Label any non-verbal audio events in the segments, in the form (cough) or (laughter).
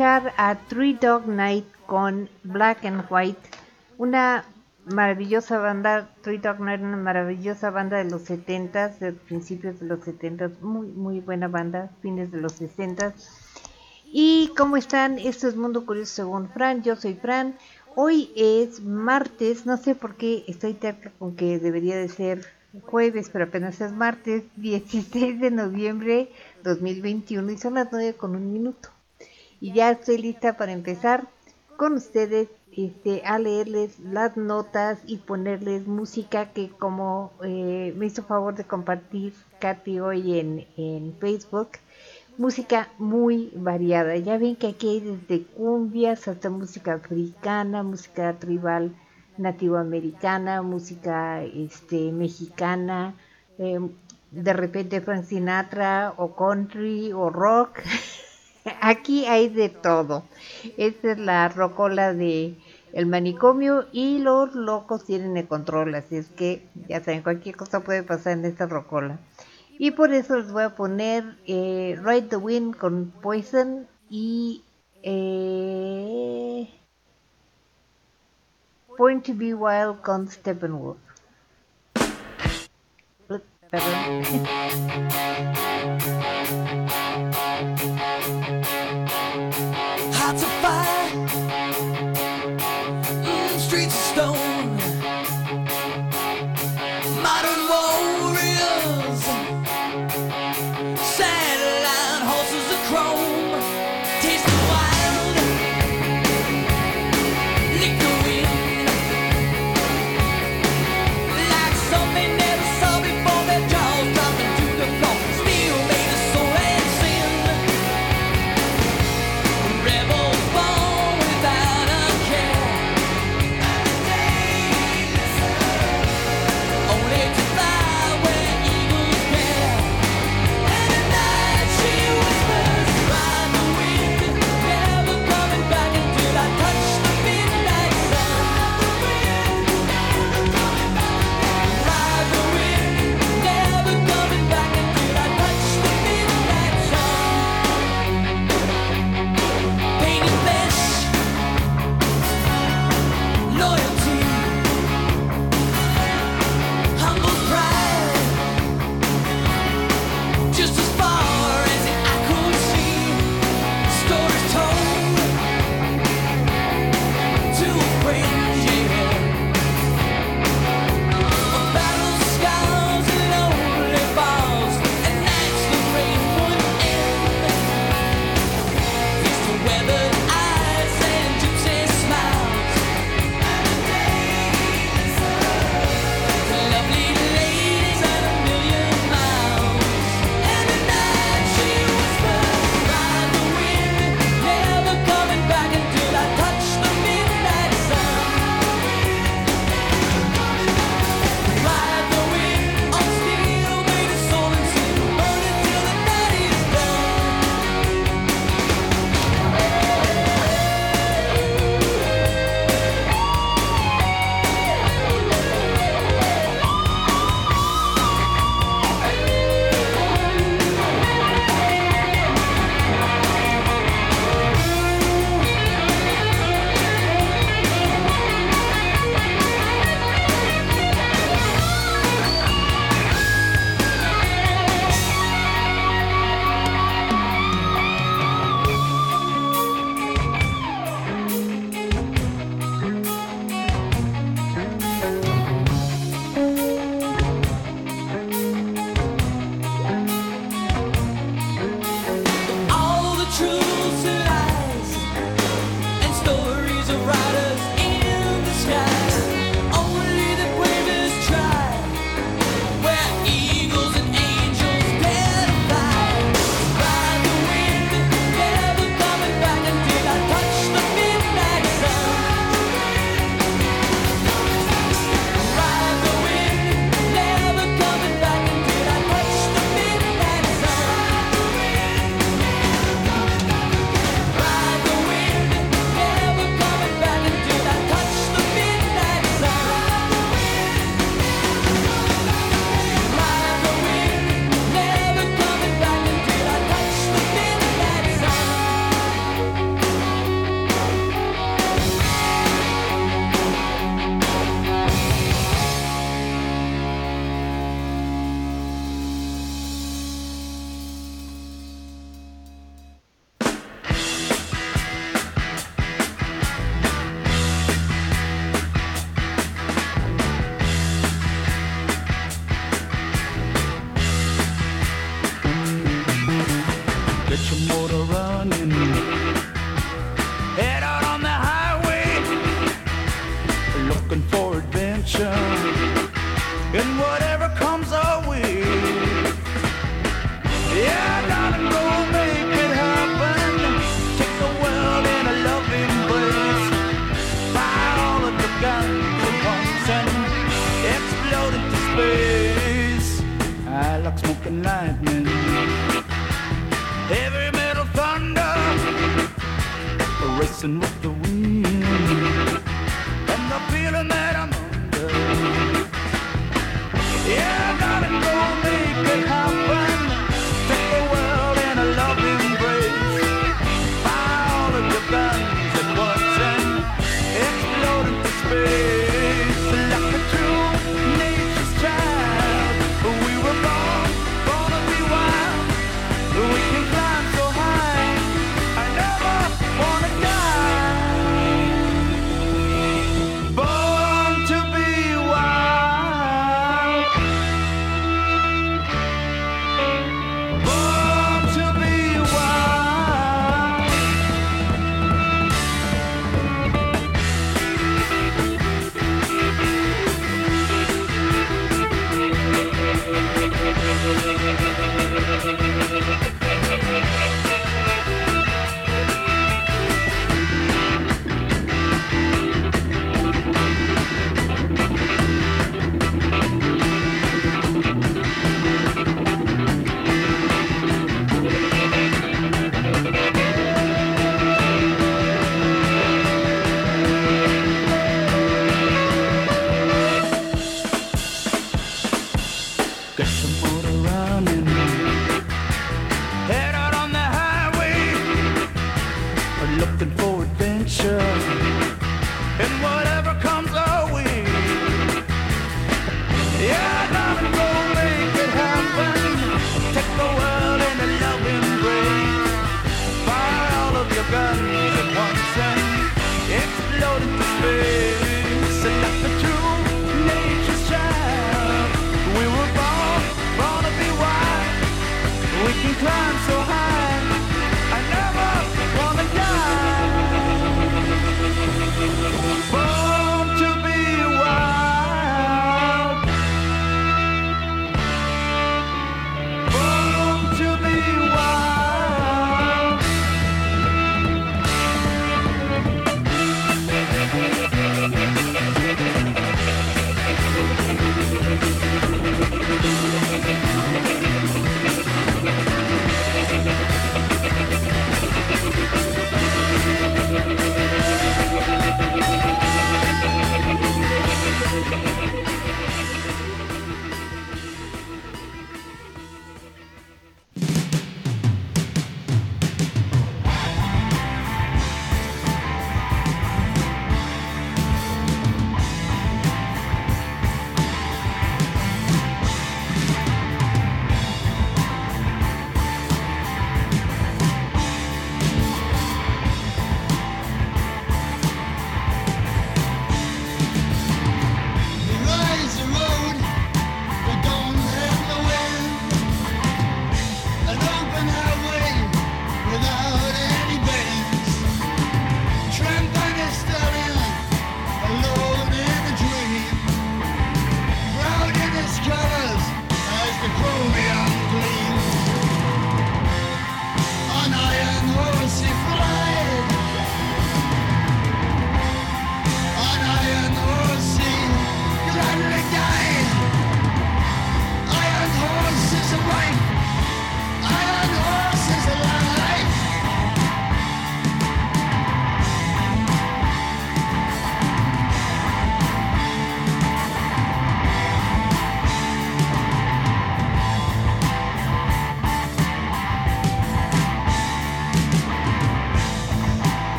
Escuchar a Three Dog Night con Black and White, una maravillosa banda, Three Dog Night, una maravillosa banda de los 70 de principios de los 70 muy, muy buena banda, fines de los 60 ¿Y cómo están? Esto es Mundo Curioso según Fran, yo soy Fran. Hoy es martes, no sé por qué estoy terca con que debería de ser jueves, pero apenas es martes, (laughs) 16 de noviembre 2021 y son las 9 con un minuto. Y ya estoy lista para empezar con ustedes este, a leerles las notas y ponerles música que como eh, me hizo favor de compartir Katy hoy en, en Facebook, música muy variada. Ya ven que aquí hay desde cumbias hasta música africana, música tribal nativoamericana, música este, mexicana, eh, de repente Frank Sinatra o country o rock. (laughs) Aquí hay de todo. Esta es la rocola de el manicomio y los locos tienen el control, así es que ya saben, cualquier cosa puede pasar en esta rocola. Y por eso les voy a poner eh, Ride the Wind con Poison y eh, Point to Be Wild con Steppenwolf. Perdón.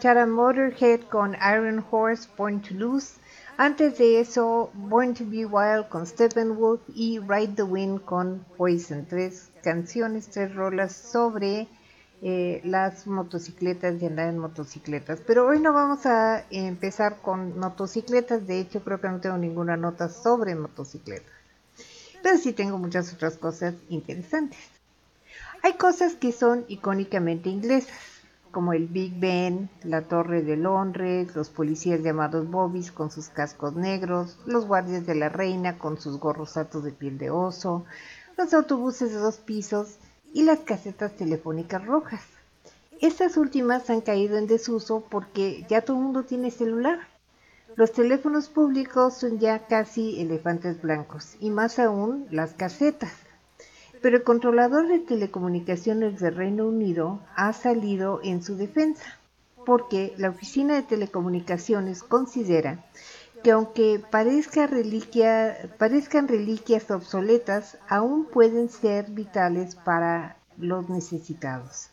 Escuchar a Motorhead con Iron Horse, Born to Lose. Antes de eso, Born to Be Wild con Steppenwolf y Ride the Wind con Poison. Tres canciones, tres rolas sobre eh, las motocicletas y andar en motocicletas. Pero hoy no vamos a empezar con motocicletas. De hecho, creo que no tengo ninguna nota sobre motocicletas. Pero sí tengo muchas otras cosas interesantes. Hay cosas que son icónicamente inglesas, como el Big Ben, la Torre de Londres, los policías llamados bobbies con sus cascos negros, los guardias de la reina con sus gorros altos de piel de oso, los autobuses de dos pisos y las casetas telefónicas rojas. Estas últimas han caído en desuso porque ya todo el mundo tiene celular. Los teléfonos públicos son ya casi elefantes blancos y más aún las casetas. Pero el controlador de telecomunicaciones del Reino Unido ha salido en su defensa, porque la Oficina de Telecomunicaciones considera que aunque parezcan reliquias obsoletas, aún pueden ser vitales para los necesitados.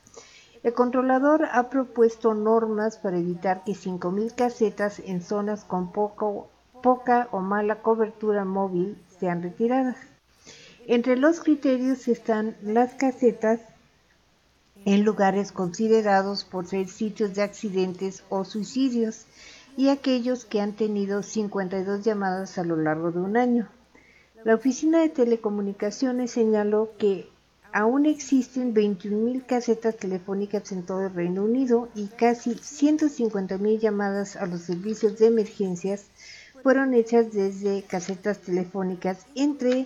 El controlador ha propuesto normas para evitar que 5.000 casetas en zonas con poca o mala cobertura móvil sean retiradas. Entre los criterios están las casetas en lugares considerados por ser sitios de accidentes o suicidios y aquellos que han tenido 52 llamadas a lo largo de un año. La Oficina de Telecomunicaciones señaló que aún existen 21.000 casetas telefónicas en todo el Reino Unido y casi 150.000 llamadas a los servicios de emergencias fueron hechas desde casetas telefónicas entre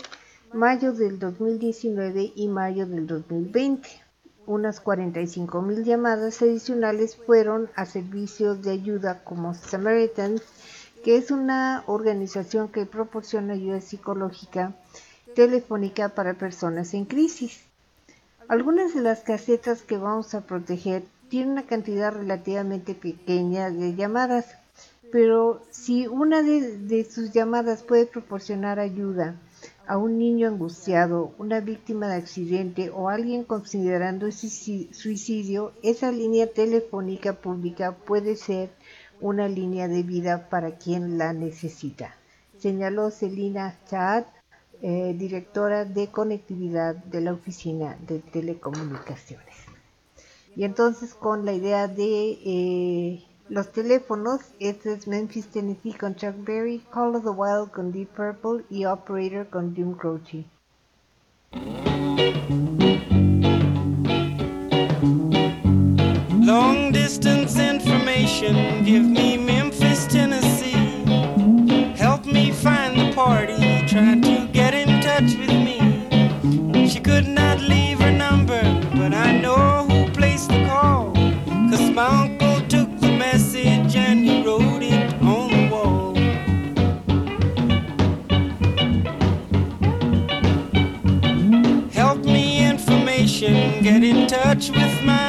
mayo del 2019 y mayo del 2020. Unas 45.000 llamadas adicionales fueron a servicios de ayuda como Samaritans, que es una organización que proporciona ayuda psicológica telefónica para personas en crisis. Algunas de las casetas que vamos a proteger tienen una cantidad relativamente pequeña de llamadas, pero si una de, de sus llamadas puede proporcionar ayuda a un niño angustiado, una víctima de accidente o alguien considerando suicidio, esa línea telefónica pública puede ser una línea de vida para quien la necesita, señaló Celina Chad, eh, directora de conectividad de la Oficina de Telecomunicaciones. Y entonces con la idea de eh, los teléfonos, este es Memphis, Tennessee con Chuck Berry, Call of the Wild con Deep Purple y Operator con Jim Croce. Long distance information, give me Memphis, Tennessee. Help me find the party, trying to get in touch with me. She could not leave get in touch with my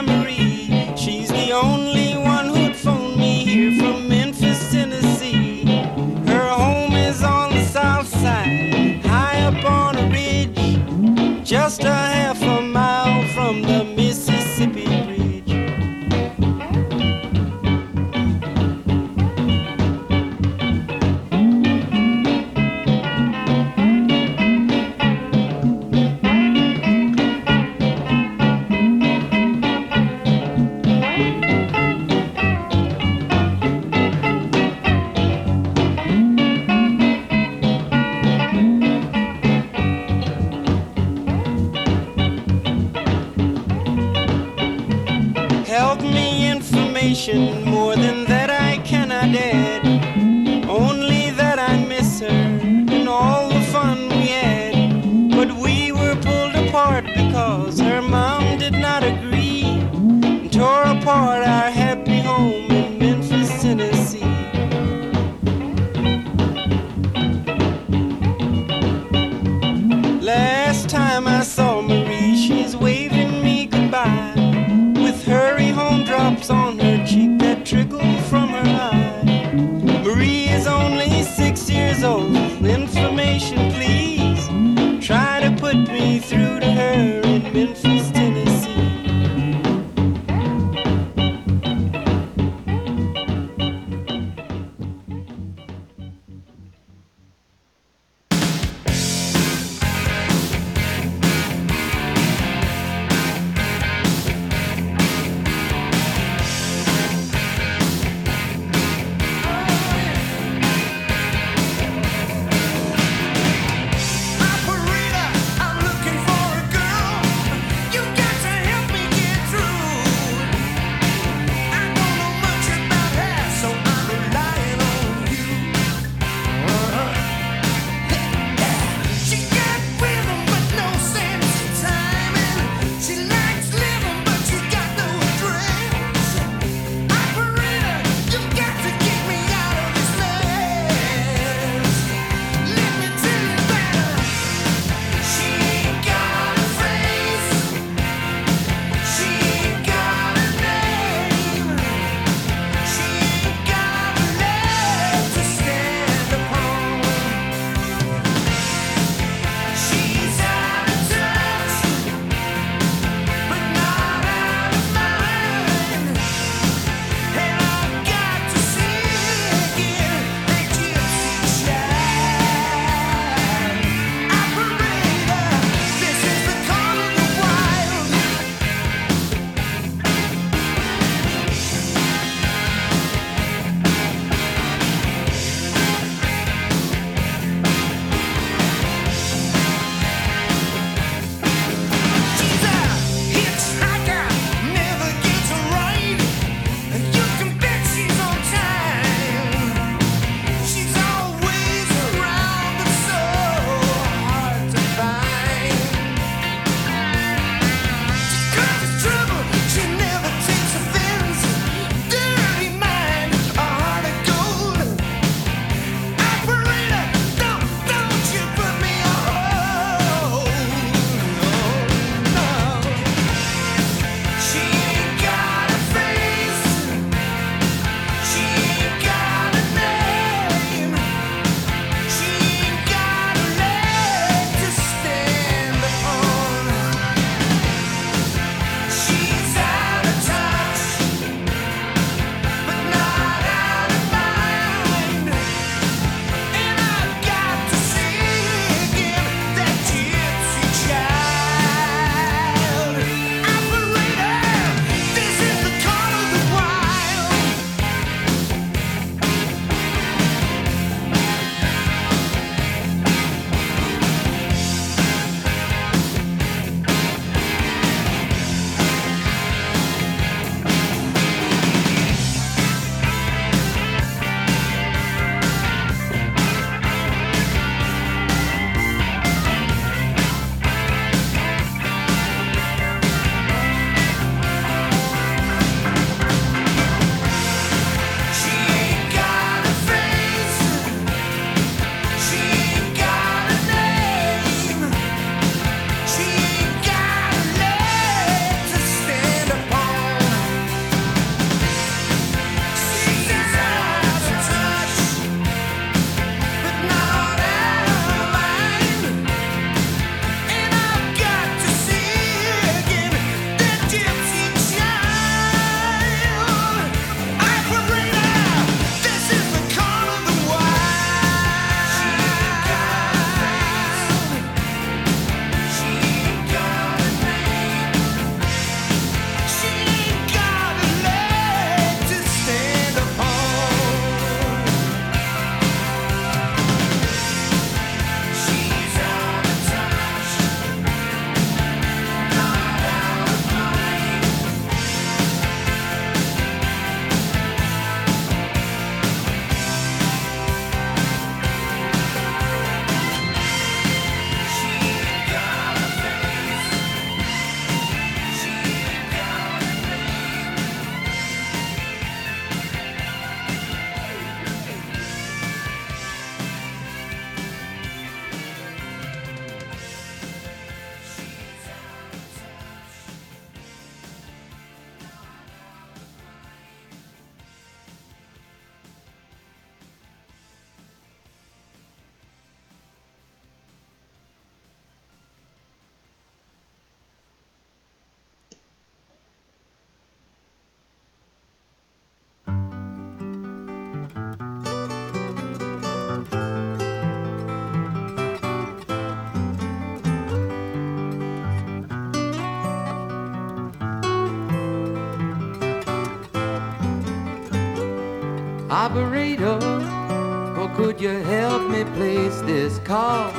you help me place this call?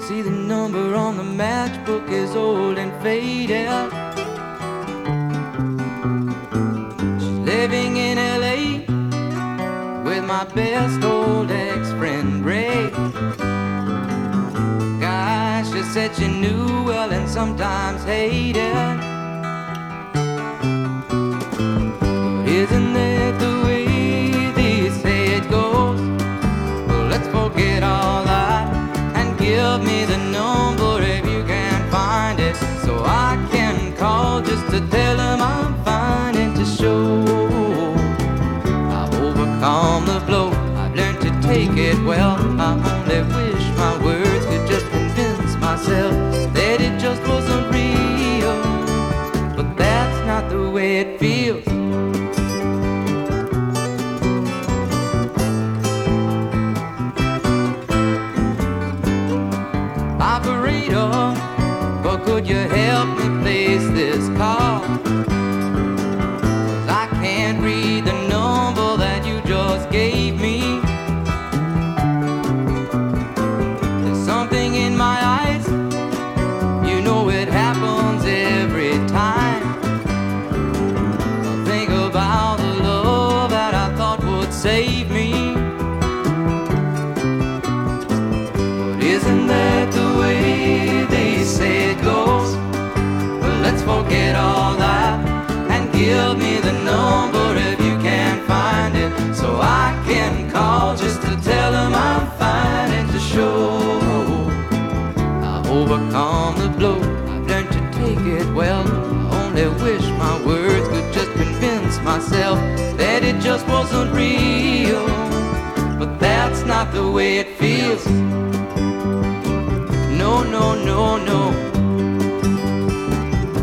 See the number on the matchbook is old and faded. She's living in LA with my best old ex-friend Ray. Gosh, she said she knew well and sometimes hated. You help me place this call? Myself that it just wasn't real. But that's not the way it feels. No, no, no, no.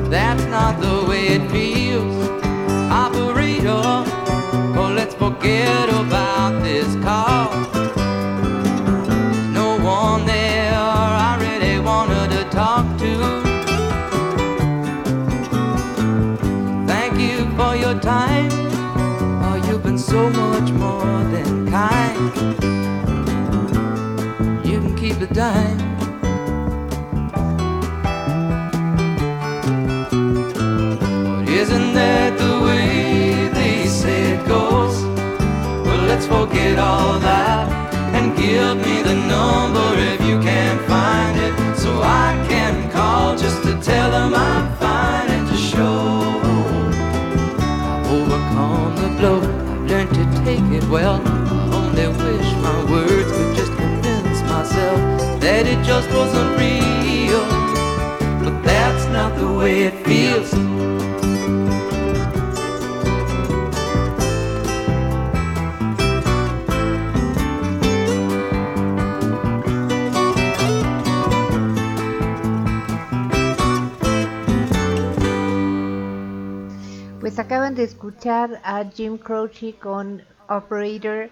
That's not the way it feels. Operator, oh, let's forget You can keep the dime. But isn't that the way they say it goes? Well, let's forget all that and give me the number if you can't find it, so I can call just to tell them I'm fine and to show I've overcome the blow. I've learned to take it well. My words could just convince myself that it just wasn't real. But that's not the way it feels. Pues acaban de escuchar a Jim Croce con Operator,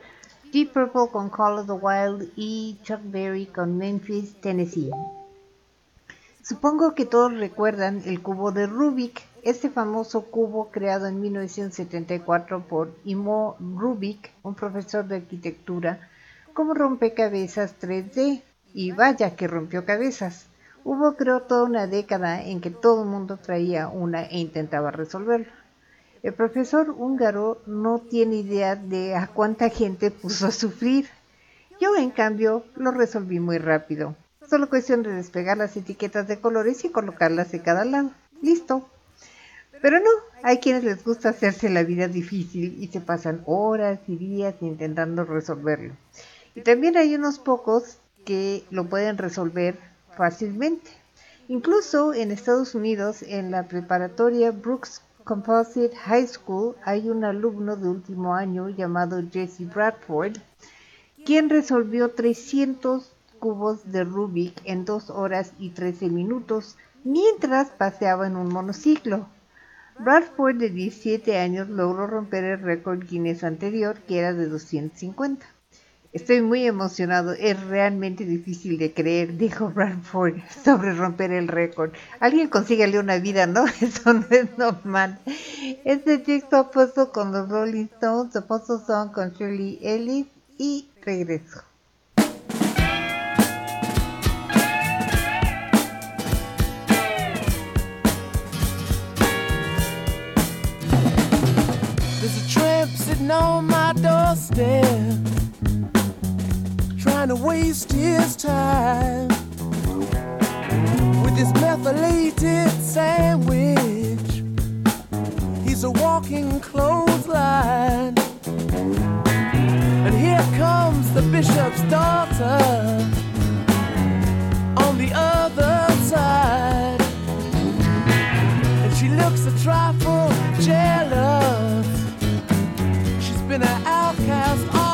Deep Purple con Call of the Wild y Chuck Berry con Memphis, Tennessee. Supongo que todos recuerdan el cubo de Rubik, este famoso cubo creado en 1974 por Imo Rubik, un profesor de arquitectura, como rompecabezas 3D. Y vaya que rompió cabezas. Hubo creo toda una década en que todo el mundo traía una e intentaba resolverlo. El profesor húngaro no tiene idea de a cuánta gente puso a sufrir. Yo, en cambio, lo resolví muy rápido. Solo cuestión de despegar las etiquetas de colores y colocarlas de cada lado. Listo. Pero no, hay quienes les gusta hacerse la vida difícil y se pasan horas y días intentando resolverlo. Y también hay unos pocos que lo pueden resolver fácilmente. Incluso en Estados Unidos, en la preparatoria Brooks Composite High School, hay un alumno de último año llamado Jesse Bradford, quien resolvió 300 cubos de Rubik en 2 horas y 13 minutos mientras paseaba en un monociclo. Bradford, de 17 años, logró romper el récord Guinness anterior, que era de 250. Estoy muy emocionado, es realmente difícil de creer, dijo Bradford sobre romper el récord. Alguien consígale una vida, ¿no? (laughs) Eso no es normal. Este texto ha puesto con los Rolling Stones, The Puzzle Song con Shirley Ellis y regreso. There's a tramp sitting on my doorstep. trying to waste his time with his methylated sandwich. He's a walking clothesline. And here comes the bishop's daughter on the other side. And she looks a trifle jealous. She's been an outcast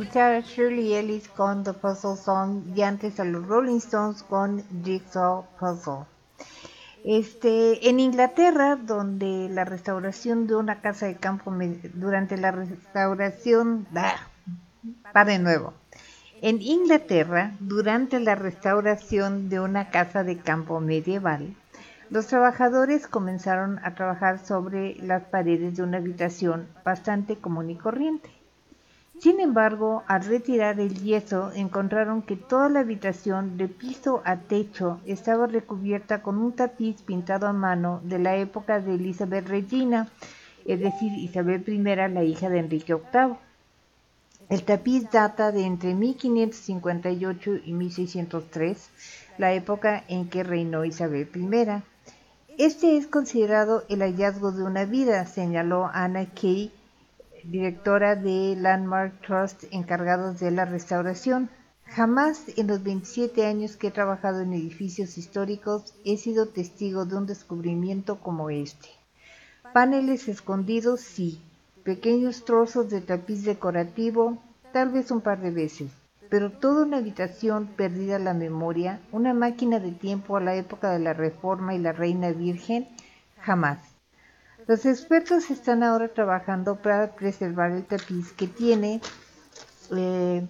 escuchar a Shirley Ellis con The Puzzle Song y antes a los Rolling Stones con Jigsaw Puzzle. Este, en Inglaterra, donde la restauración de una casa de campo, durante la restauración, ¡ah! va de nuevo. En Inglaterra, durante la restauración de una casa de campo medieval, los trabajadores comenzaron a trabajar sobre las paredes de una habitación bastante común y corriente. Sin embargo, al retirar el yeso, encontraron que toda la habitación, de piso a techo, estaba recubierta con un tapiz pintado a mano de la época de Elizabeth Regina, es decir, Isabel I, la hija de Enrique VIII. El tapiz data de entre 1558 y 1603, la época en que reinó Isabel I. Este es considerado el hallazgo de una vida, señaló Anna Kay, directora de Landmark Trust encargados de la restauración. Jamás en los 27 años que he trabajado en edificios históricos he sido testigo de un descubrimiento como este. Paneles escondidos, sí. Pequeños trozos de tapiz decorativo, tal vez un par de veces. Pero toda una habitación perdida a la memoria, una máquina de tiempo a la época de la Reforma y la Reina Virgen, jamás. Los expertos están ahora trabajando para preservar el tapiz que tiene eh,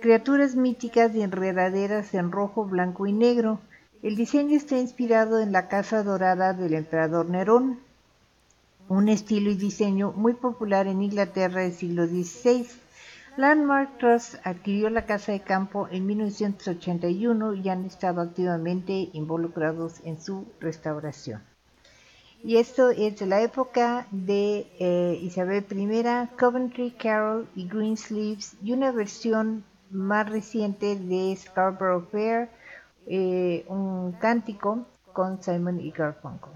criaturas míticas y enredaderas en rojo, blanco y negro. El diseño está inspirado en la Casa Dorada del emperador Nerón, un estilo y diseño muy popular en Inglaterra del siglo XVI. Landmark Trust adquirió la casa de campo en 1981 y han estado activamente involucrados en su restauración. Y esto es de la época de eh, Isabel I, Coventry Carol y Greensleeves y una versión más reciente de Scarborough Fair, eh, un cántico con Simon y Garfunkel.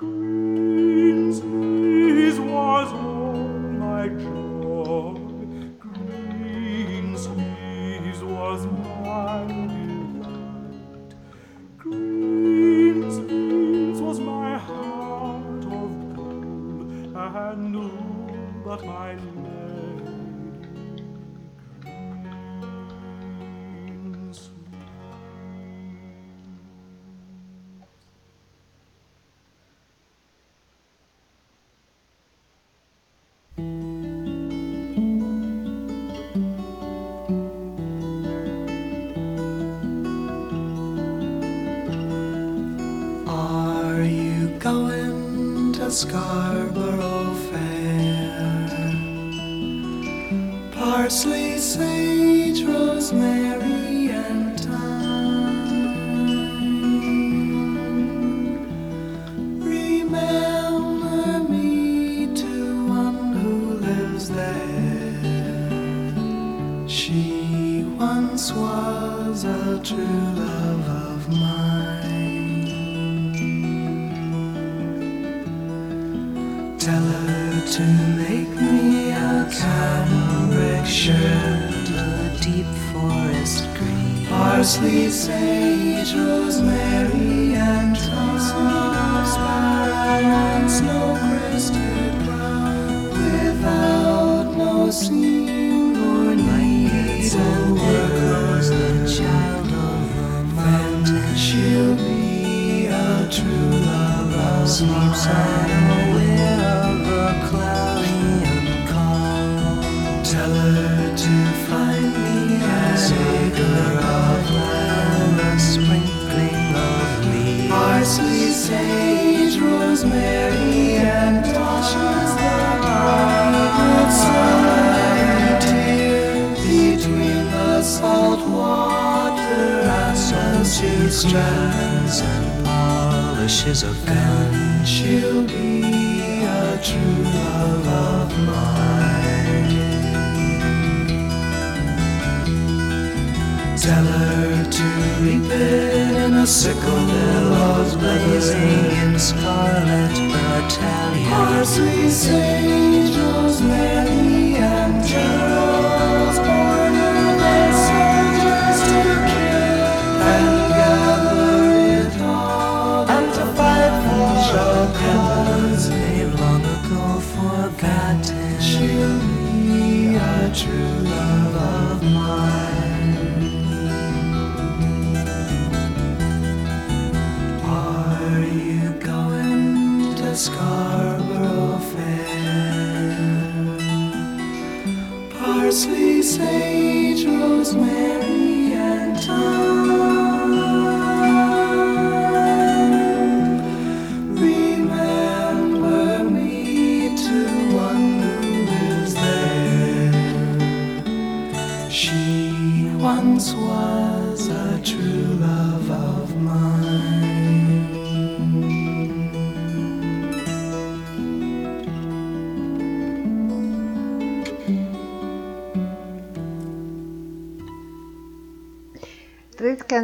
Greensleeves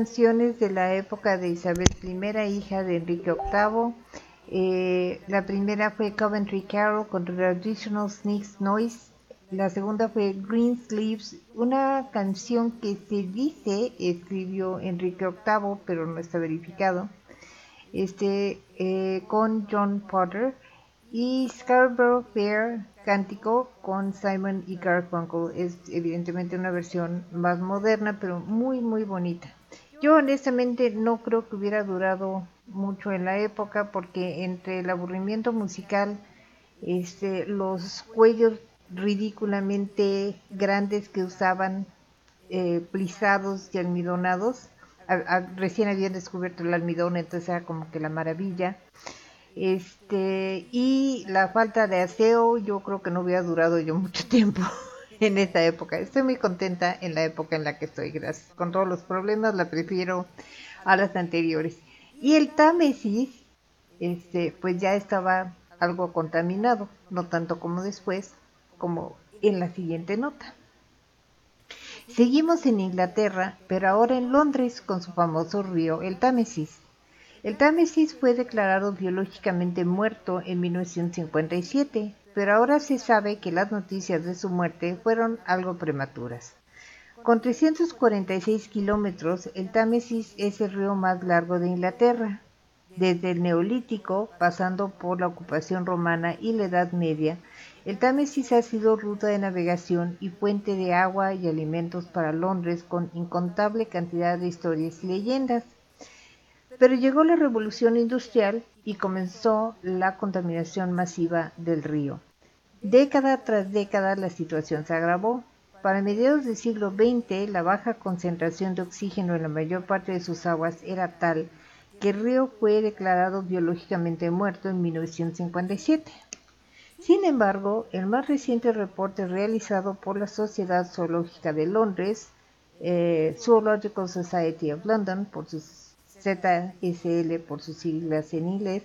de la época de Isabel I, hija de Enrique VIII. Eh, la primera fue Coventry Carol con Traditional Sneaks Noise. La segunda fue Green Sleeves, una canción que se dice escribió Enrique VIII, pero no está verificado. Este, eh, con John Potter. Y Scarborough Fair Cántico con Simon y Garfunkel. Es evidentemente una versión más moderna, pero muy, muy bonita. Yo honestamente no creo que hubiera durado mucho en la época porque entre el aburrimiento musical, este, los cuellos ridículamente grandes que usaban, eh, plisados y almidonados, recién habían descubierto el almidón, entonces era como que la maravilla. Este, y la falta de aseo, yo creo que no hubiera durado yo mucho (laughs) tiempo en esa época. Estoy muy contenta en la época en la que estoy, gracias. Con todos los problemas, la prefiero a las anteriores. Y el Támesis, este, pues ya estaba algo contaminado, no tanto como después, como en la siguiente nota. Seguimos en Inglaterra, pero ahora en Londres con su famoso río, el Támesis. El Támesis fue declarado biológicamente muerto en 1957, pero ahora se sabe que las noticias de su muerte fueron algo prematuras. Con 346 kilómetros, el Támesis es el río más largo de Inglaterra. Desde el Neolítico, pasando por la ocupación romana y la Edad Media, el Támesis ha sido ruta de navegación y fuente de agua y alimentos para Londres con incontable cantidad de historias y leyendas. Pero llegó la revolución industrial y comenzó la contaminación masiva del río. Década tras década la situación se agravó. Para mediados del siglo XX, la baja concentración de oxígeno en la mayor parte de sus aguas era tal que el río fue declarado biológicamente muerto en 1957. Sin embargo, el más reciente reporte realizado por la Sociedad Zoológica de Londres, eh, Zoological Society of London, por ZSL por sus siglas en inglés,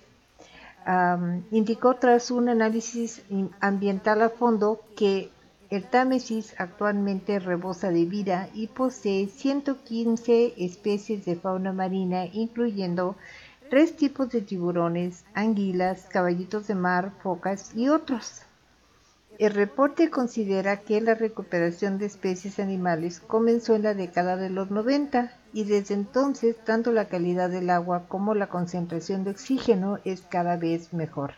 am, indicó tras un análisis ambiental a fondo que el Támesis actualmente rebosa de vida y posee 115 especies de fauna marina, incluyendo tres tipos de tiburones, anguilas, caballitos de mar, focas y otros. El reporte considera que la recuperación de especies animales comenzó en la década de los 90 y desde entonces tanto la calidad del agua como la concentración de oxígeno es cada vez mejor.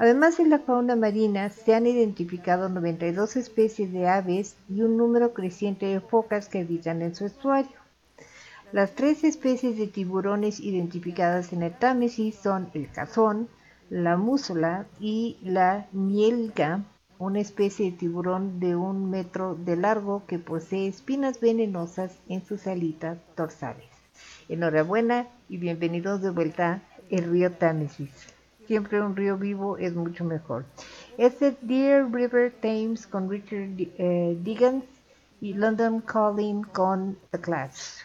Además de la fauna marina, se han identificado 92 especies de aves y un número creciente de focas que habitan en su estuario. Las tres especies de tiburones identificadas en el Támesis son el cazón, la músola y la mielga, una especie de tiburón de un metro de largo que posee espinas venenosas en sus alitas dorsales. Enhorabuena y bienvenidos de vuelta el río Támesis. Siempre un río vivo es mucho mejor. Este Deer River Thames con Richard eh, y London Calling con The Clash.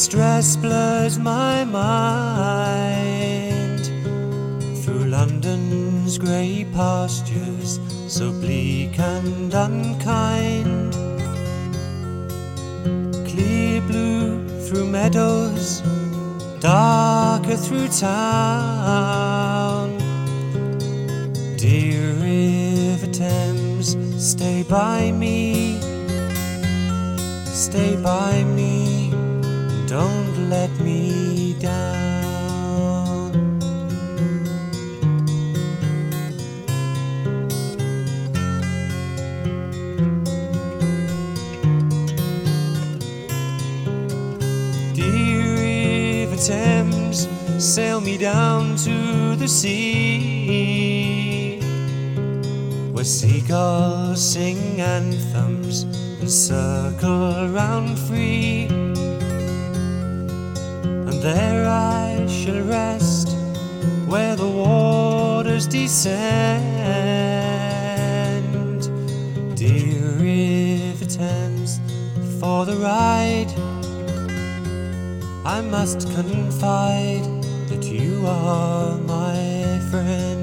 Distress blurs my mind through London's grey pastures, so bleak and unkind. Clear blue through meadows, darker through town. Dear River Thames, stay by me, stay by me, don't let me down. Dear River Thames, sail me down to the sea, where seagulls sing anthems and circle round free. There I shall rest, where the waters descend. Dear River Thames, for the ride. I must confide that you are my friend.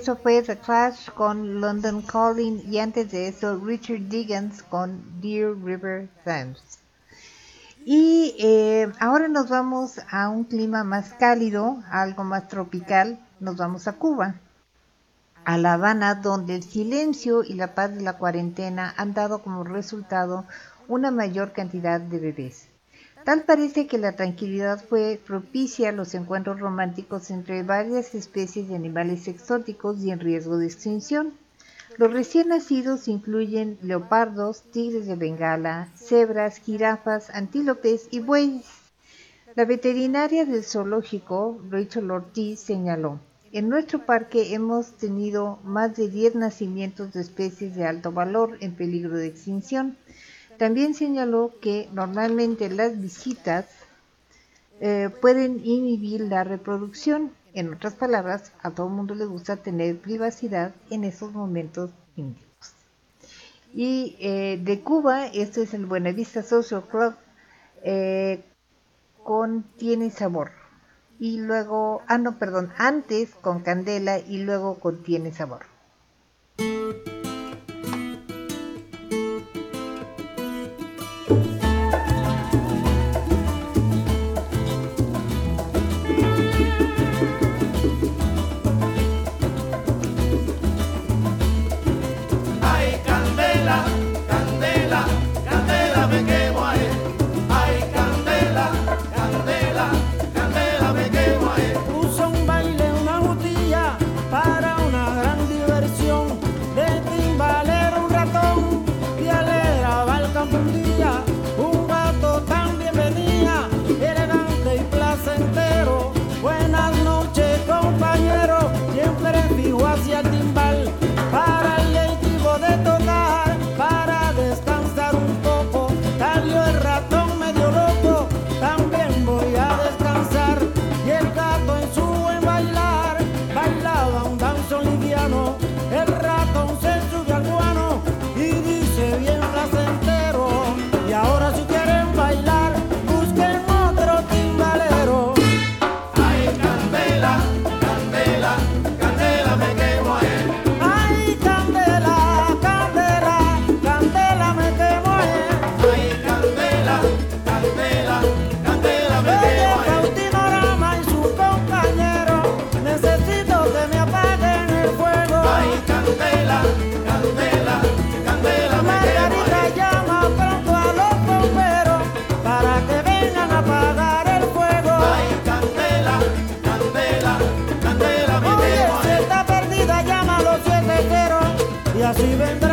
Eso fue The Clash con London Calling y antes de eso Richard Diggins con Deer River Thames. Y eh, ahora nos vamos a un clima más cálido, algo más tropical, nos vamos a Cuba, a La Habana, donde el silencio y la paz de la cuarentena han dado como resultado una mayor cantidad de bebés. Tal parece que la tranquilidad fue propicia a los encuentros románticos entre varias especies de animales exóticos y en riesgo de extinción. Los recién nacidos incluyen leopardos, tigres de Bengala, cebras, jirafas, antílopes y bueyes. La veterinaria del zoológico, Rachel Ortiz, señaló, en nuestro parque hemos tenido más de 10 nacimientos de especies de alto valor en peligro de extinción. También señaló que normalmente las visitas eh, pueden inhibir la reproducción. En otras palabras, a todo el mundo le gusta tener privacidad en esos momentos íntimos. Y eh, de Cuba, este es el Buenavista Social Club eh, con Tiene Sabor. Y luego, ah no, perdón, antes con Candela y luego con Tiene Sabor. Y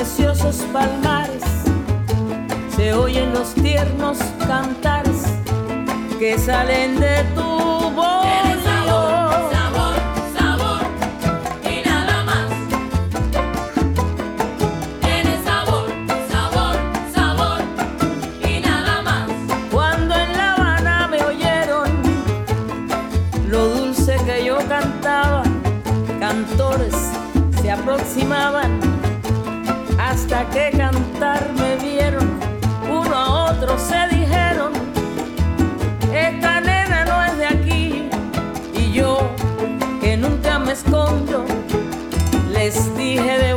preciosos palmares se oyen los tiernos cantares que salen de tu voz. Tienes sabor, sabor, sabor y nada más. Tienes sabor, sabor, sabor y nada más. Cuando en La Habana me oyeron lo dulce que yo cantaba, cantores se aproximaban hasta que cantar me vieron, uno a otro se dijeron, esta nena no es de aquí, y yo que nunca me escondo, les dije de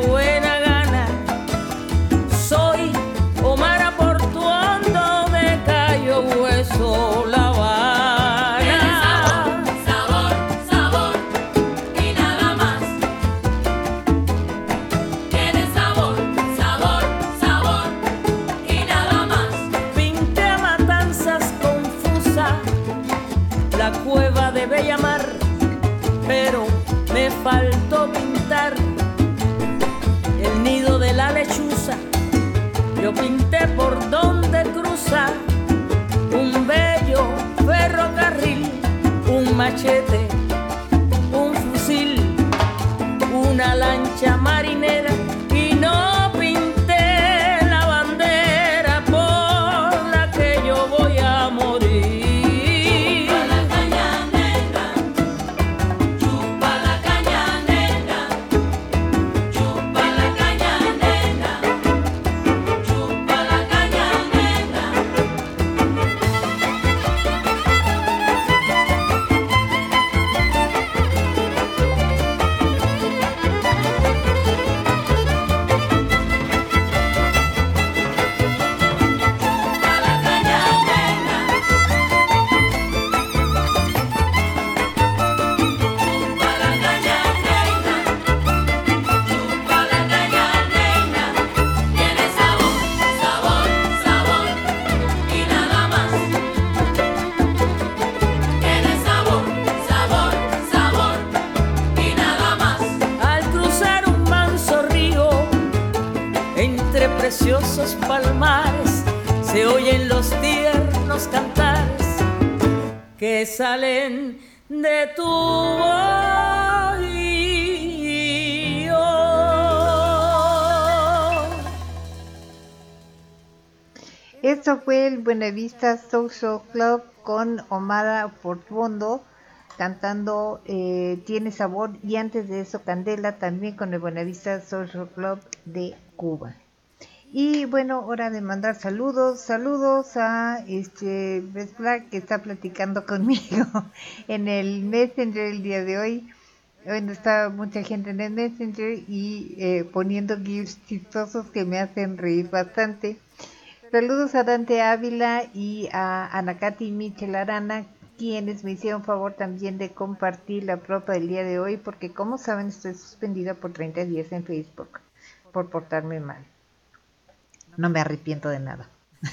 Social Club con Omar Portuondo cantando eh, Tiene Sabor y antes de eso Candela también con el Buenavista Social Club de Cuba. Y bueno, hora de mandar saludos, saludos a este Best que está platicando conmigo (laughs) en el Messenger el día de hoy. Bueno, está mucha gente en el Messenger y eh, poniendo gifs chistosos que me hacen reír bastante. Saludos a Dante Ávila y a Anacati Michel Arana, quienes me hicieron favor también de compartir la propa del día de hoy, porque como saben estoy suspendida por 30 días en Facebook por portarme mal. No me arrepiento de nada. (laughs)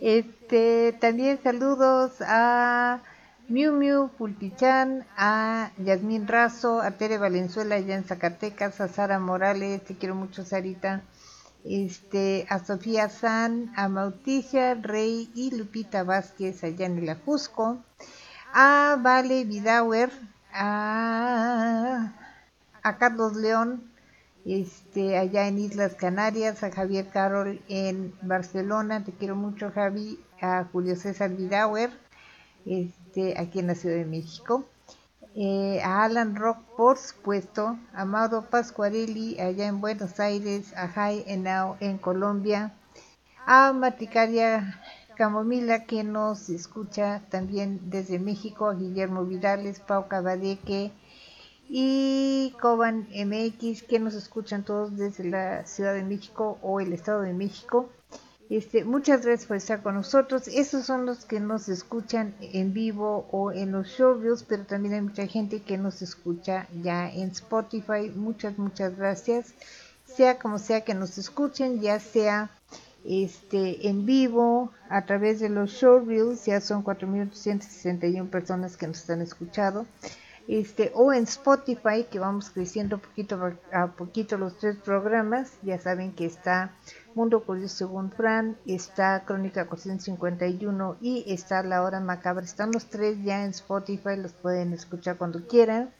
Este, también saludos a Miu Miu Pulpichan, a Yasmín Razo, a Tere Valenzuela allá en Zacatecas, a Sara Morales, te quiero mucho Sarita, este, a Sofía San, a Mauticia Rey y Lupita Vázquez allá en el Ajusco, a Vale Vidauer, a, Carlos León, este, allá en Islas Canarias, a Javier Carol en Barcelona, te quiero mucho Javi, a Julio César Vidauer, este, aquí en la Ciudad de México, eh, a Alan Rock, por supuesto, a Mauro Pascuarelli allá en Buenos Aires, a Jai Enao en Colombia, a Maticaria Camomila que nos escucha también desde México, a Guillermo Vidales, Pau Cabadeque y Coban MX que nos escuchan todos desde la Ciudad de México o el Estado de México. Este, muchas gracias por estar con nosotros. Esos son los que nos escuchan en vivo o en los showreels, pero también hay mucha gente que nos escucha ya en Spotify. Muchas, muchas gracias. Sea como sea que nos escuchen, ya sea este en vivo a través de los showreels, ya son 4.861 personas que nos han escuchado. este, o en Spotify, que vamos creciendo poquito a poquito los tres programas. Ya saben que está Mundo Curioso según Fran, está Crónica 451 y está La Hora Macabra. Están los tres ya en Spotify, los pueden escuchar cuando quieran.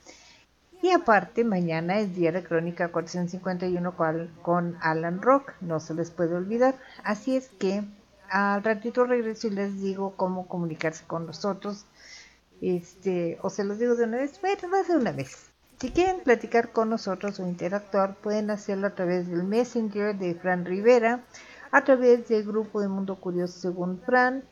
Y aparte, mañana es día de Crónica 451 con, Alan Rock, no se les puede olvidar. Así es que al ratito regreso y les digo cómo comunicarse con nosotros. Este, o se los digo de una vez, bueno, más de una vez. Si quieren platicar con nosotros o interactuar, pueden hacerlo a través del Messenger de Fran Rivera, a través del grupo de Mundo Curioso según Fran,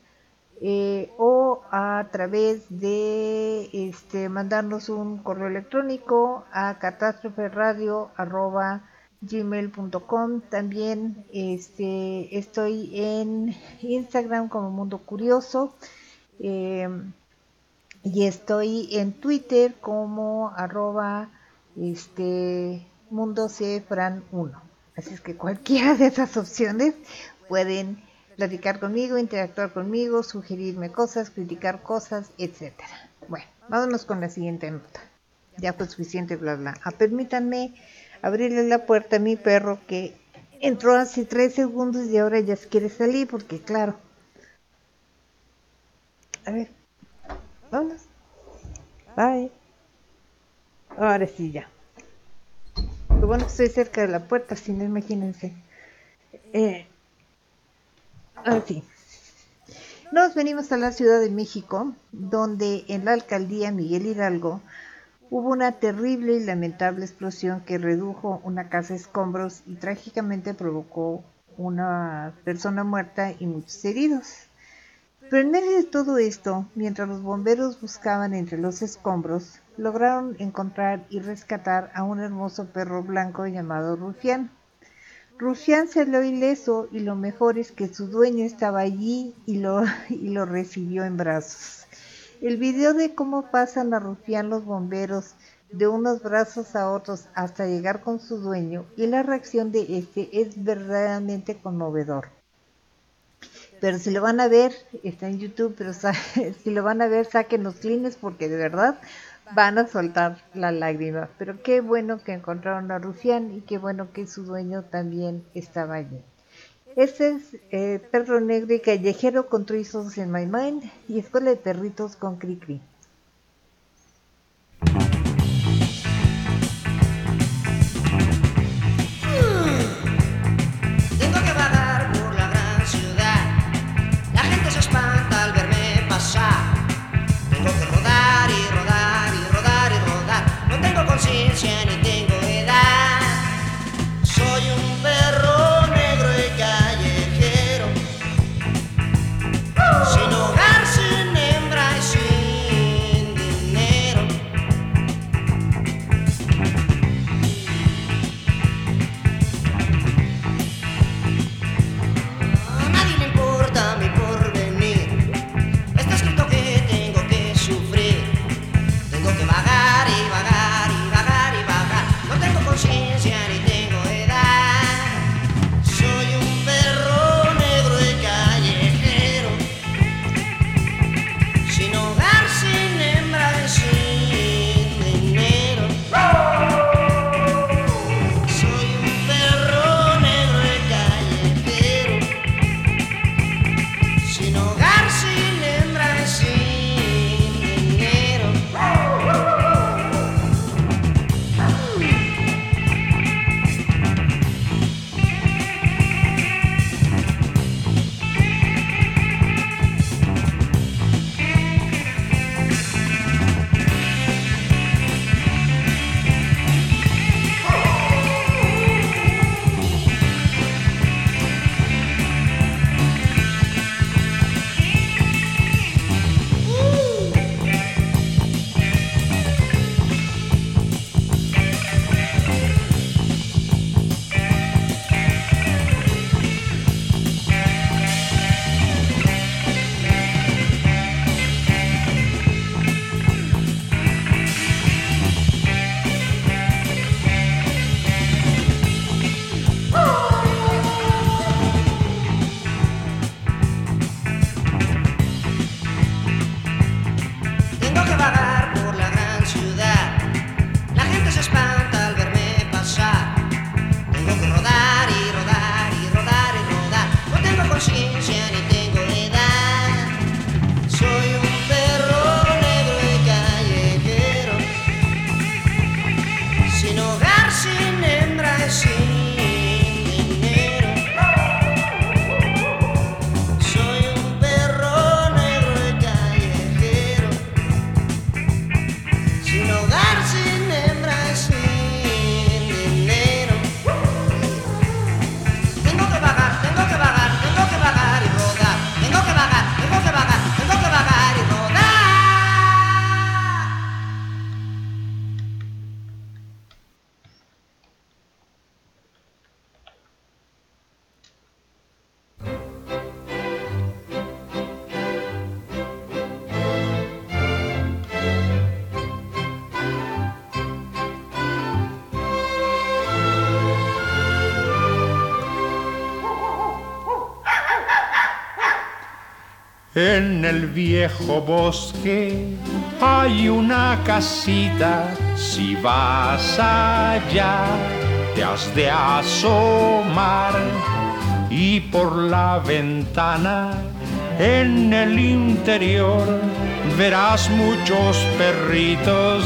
eh, o a través de este, mandarnos un correo electrónico a catástroferadio.gmail.com También este, estoy en Instagram como Mundo Curioso. eh, y estoy en Twitter como arroba este mundo cfran 1 así es que cualquiera de esas opciones pueden platicar conmigo interactuar conmigo sugerirme cosas criticar cosas etcétera. Bueno vámonos con la siguiente nota. Ya fue suficiente bla bla. Ah, permítanme abrirle la puerta a mi perro que entró hace tres segundos y ahora ya quiere salir porque claro. A ver Bye. Ahora sí, ya. Bueno estoy cerca de la puerta, si no, imagínense. Eh, ahora sí. Nos venimos a la Ciudad de México, donde en la alcaldía Miguel Hidalgo hubo una terrible y lamentable explosión que redujo una casa a escombros y trágicamente provocó una persona muerta y muchos heridos. Pero en medio de todo esto, mientras los bomberos buscaban entre los escombros, lograron encontrar y rescatar a un hermoso perro blanco llamado Rufián. Rufián salió ileso y lo mejor es que su dueño estaba allí y lo, (laughs) y lo recibió en brazos. El video de cómo pasan a Rufián los bomberos de unos brazos a otros hasta llegar con su dueño y la reacción de este es verdaderamente conmovedor pero si lo van a ver, está en YouTube, pero (laughs) si lo van a ver, saquen los clines porque de verdad van a soltar la lágrima. Pero qué bueno que encontraron a Rufián y qué bueno que su dueño también estaba allí. Este es eh, Perro Negro y Callejero con Trizos en My Mind y Escuela de Perritos con Cricri. En el viejo bosque hay una casita, si vas allá te has de asomar y por la ventana en el interior verás muchos perritos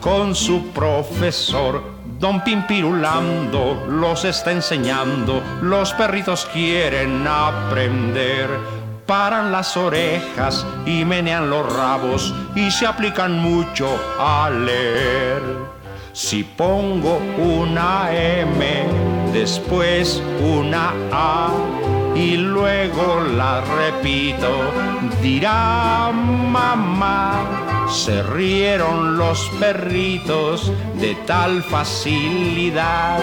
con su profesor. Don Pimpirulando los está enseñando, los perritos quieren aprender. Paran las orejas y menean los rabos y se aplican mucho a leer. Si pongo una M, después una A y luego la repito, dirá mamá, se rieron los perritos de tal facilidad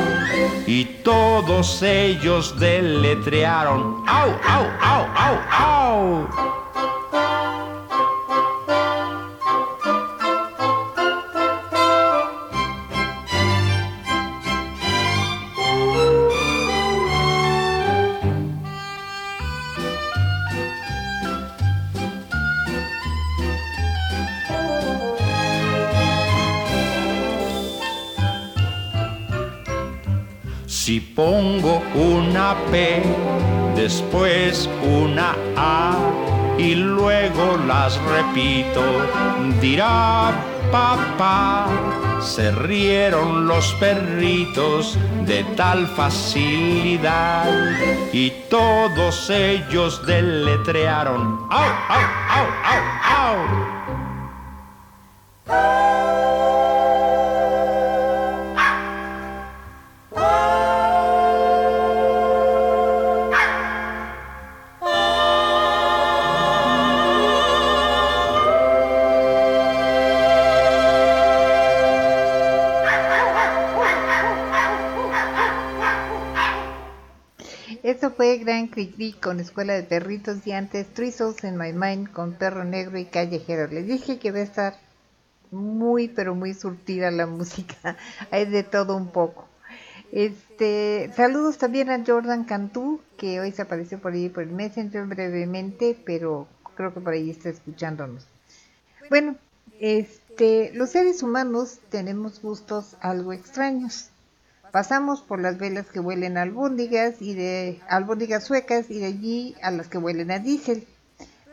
y todos ellos deletrearon, au, au, au, au, au. Si pongo una P, después una A y luego las repito, dirá papá, se rieron los perritos de tal facilidad y todos ellos deletrearon, au, au, Con Escuela de Perritos y antes Three Souls in My Mind con Perro Negro y Callejero. Les dije que va a estar muy pero muy surtida la (laughs) música, hay de todo un poco. Este, saludos también a Jordan Cantú, que hoy se apareció por ahí por el Messenger brevemente, pero creo que por ahí está escuchándonos. Bueno, este, los seres humanos tenemos gustos algo extraños. Pasamos por las velas que huelen a albóndigas y de albóndigas suecas y de allí a las que huelen a diésel.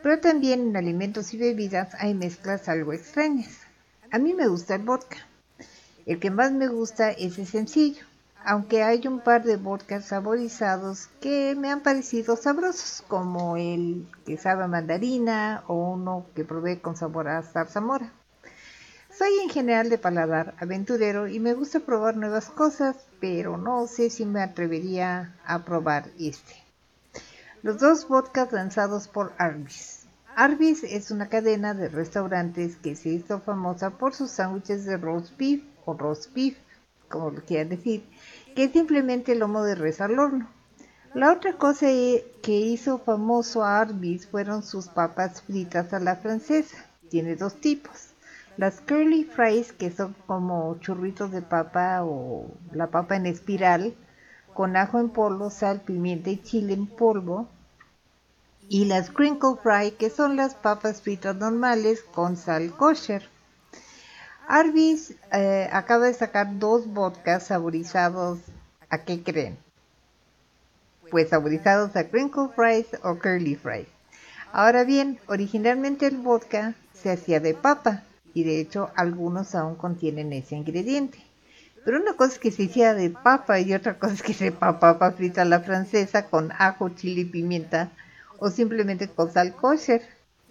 Pero también en alimentos y bebidas hay mezclas algo extrañas. A mí me gusta el vodka. El que más me gusta es el sencillo, aunque hay un par de vodkas saborizados que me han parecido sabrosos, como el que sabe mandarina o uno que probé con sabor a zarzamora. Soy en general de paladar aventurero y me gusta probar nuevas cosas, pero no sé si me atrevería a probar este. Los dos vodkas lanzados por Arby's. Arby's es una cadena de restaurantes que se hizo famosa por sus sándwiches de roast beef o roast beef, como lo quieran decir, que es simplemente lomo de res al horno. La otra cosa que hizo famoso a Arby's fueron sus papas fritas a la francesa. Tiene dos tipos. Las curly fries, que son como churritos de papa o la papa en espiral, con ajo en polvo, sal, pimienta y chile en polvo. Y las crinkle fry, que son las papas fritas normales con sal kosher. Arby's eh, acaba de sacar dos vodkas saborizados. ¿A qué creen? Pues saborizados a crinkle fries o curly fries. Ahora bien, originalmente el vodka se hacía de papa y de hecho algunos aún contienen ese ingrediente. Pero una cosa es que se hiciera de papa y otra cosa es que sepa papa frita a la francesa con ajo, chile y pimienta o simplemente con sal kosher.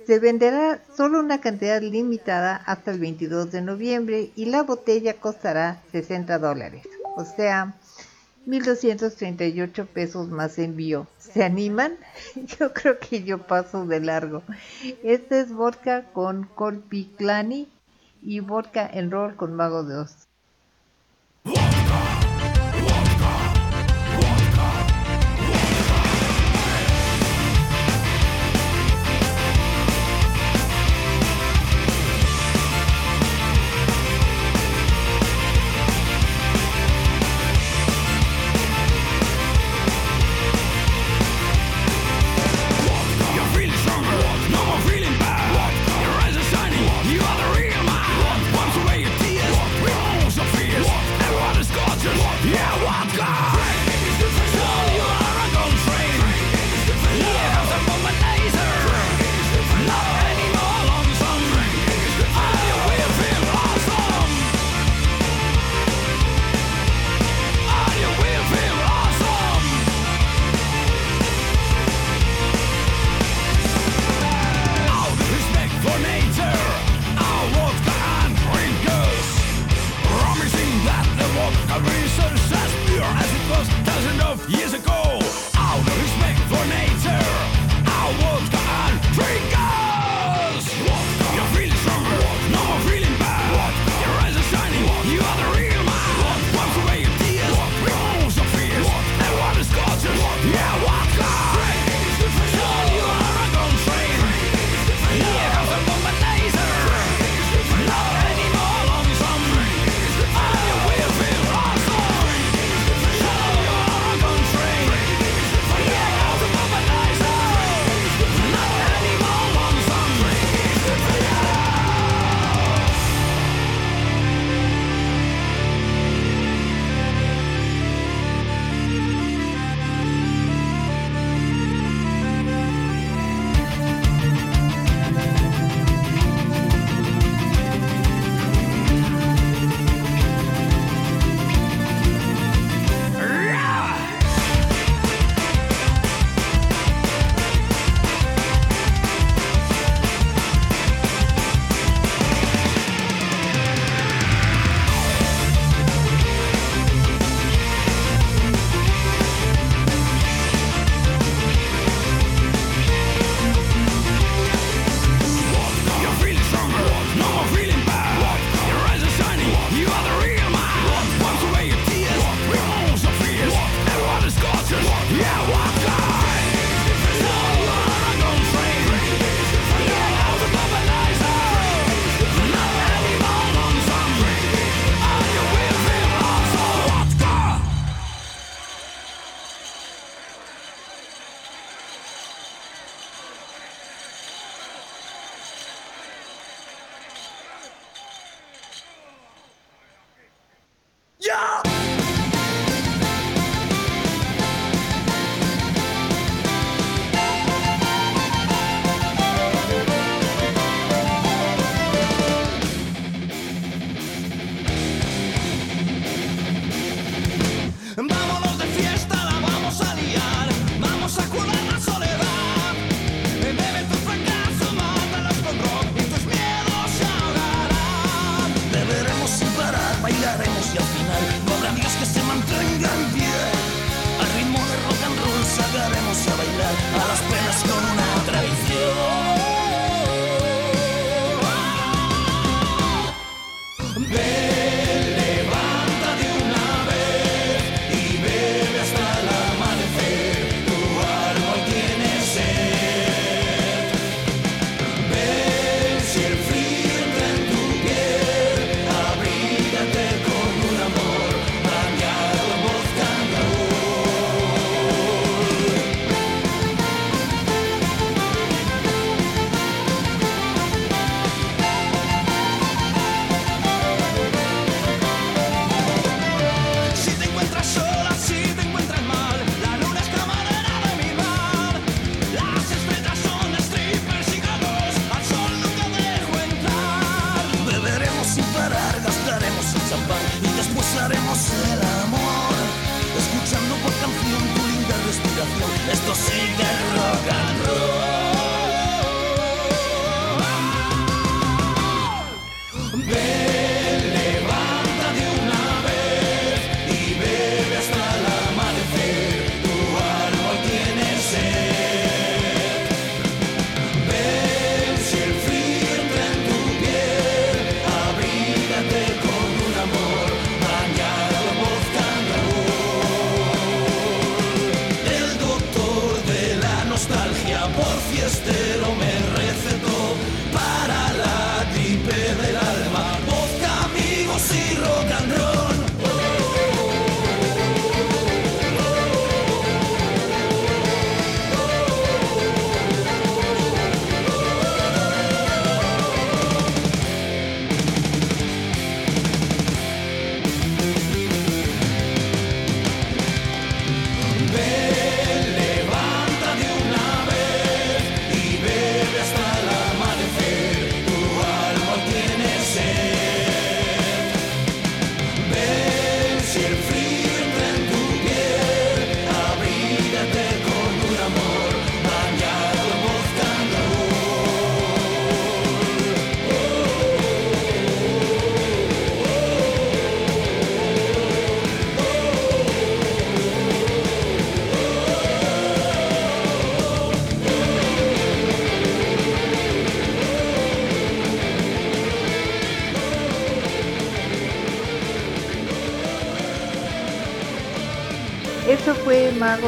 Se venderá solo una cantidad limitada hasta el 22 de noviembre y la botella costará 60 dólares, o sea, 1.238 pesos más envío. ¿Se animan? (laughs) Yo creo que yo paso de largo. Este es vodka con Corpiclani y vodka en roll con Mago de Oz.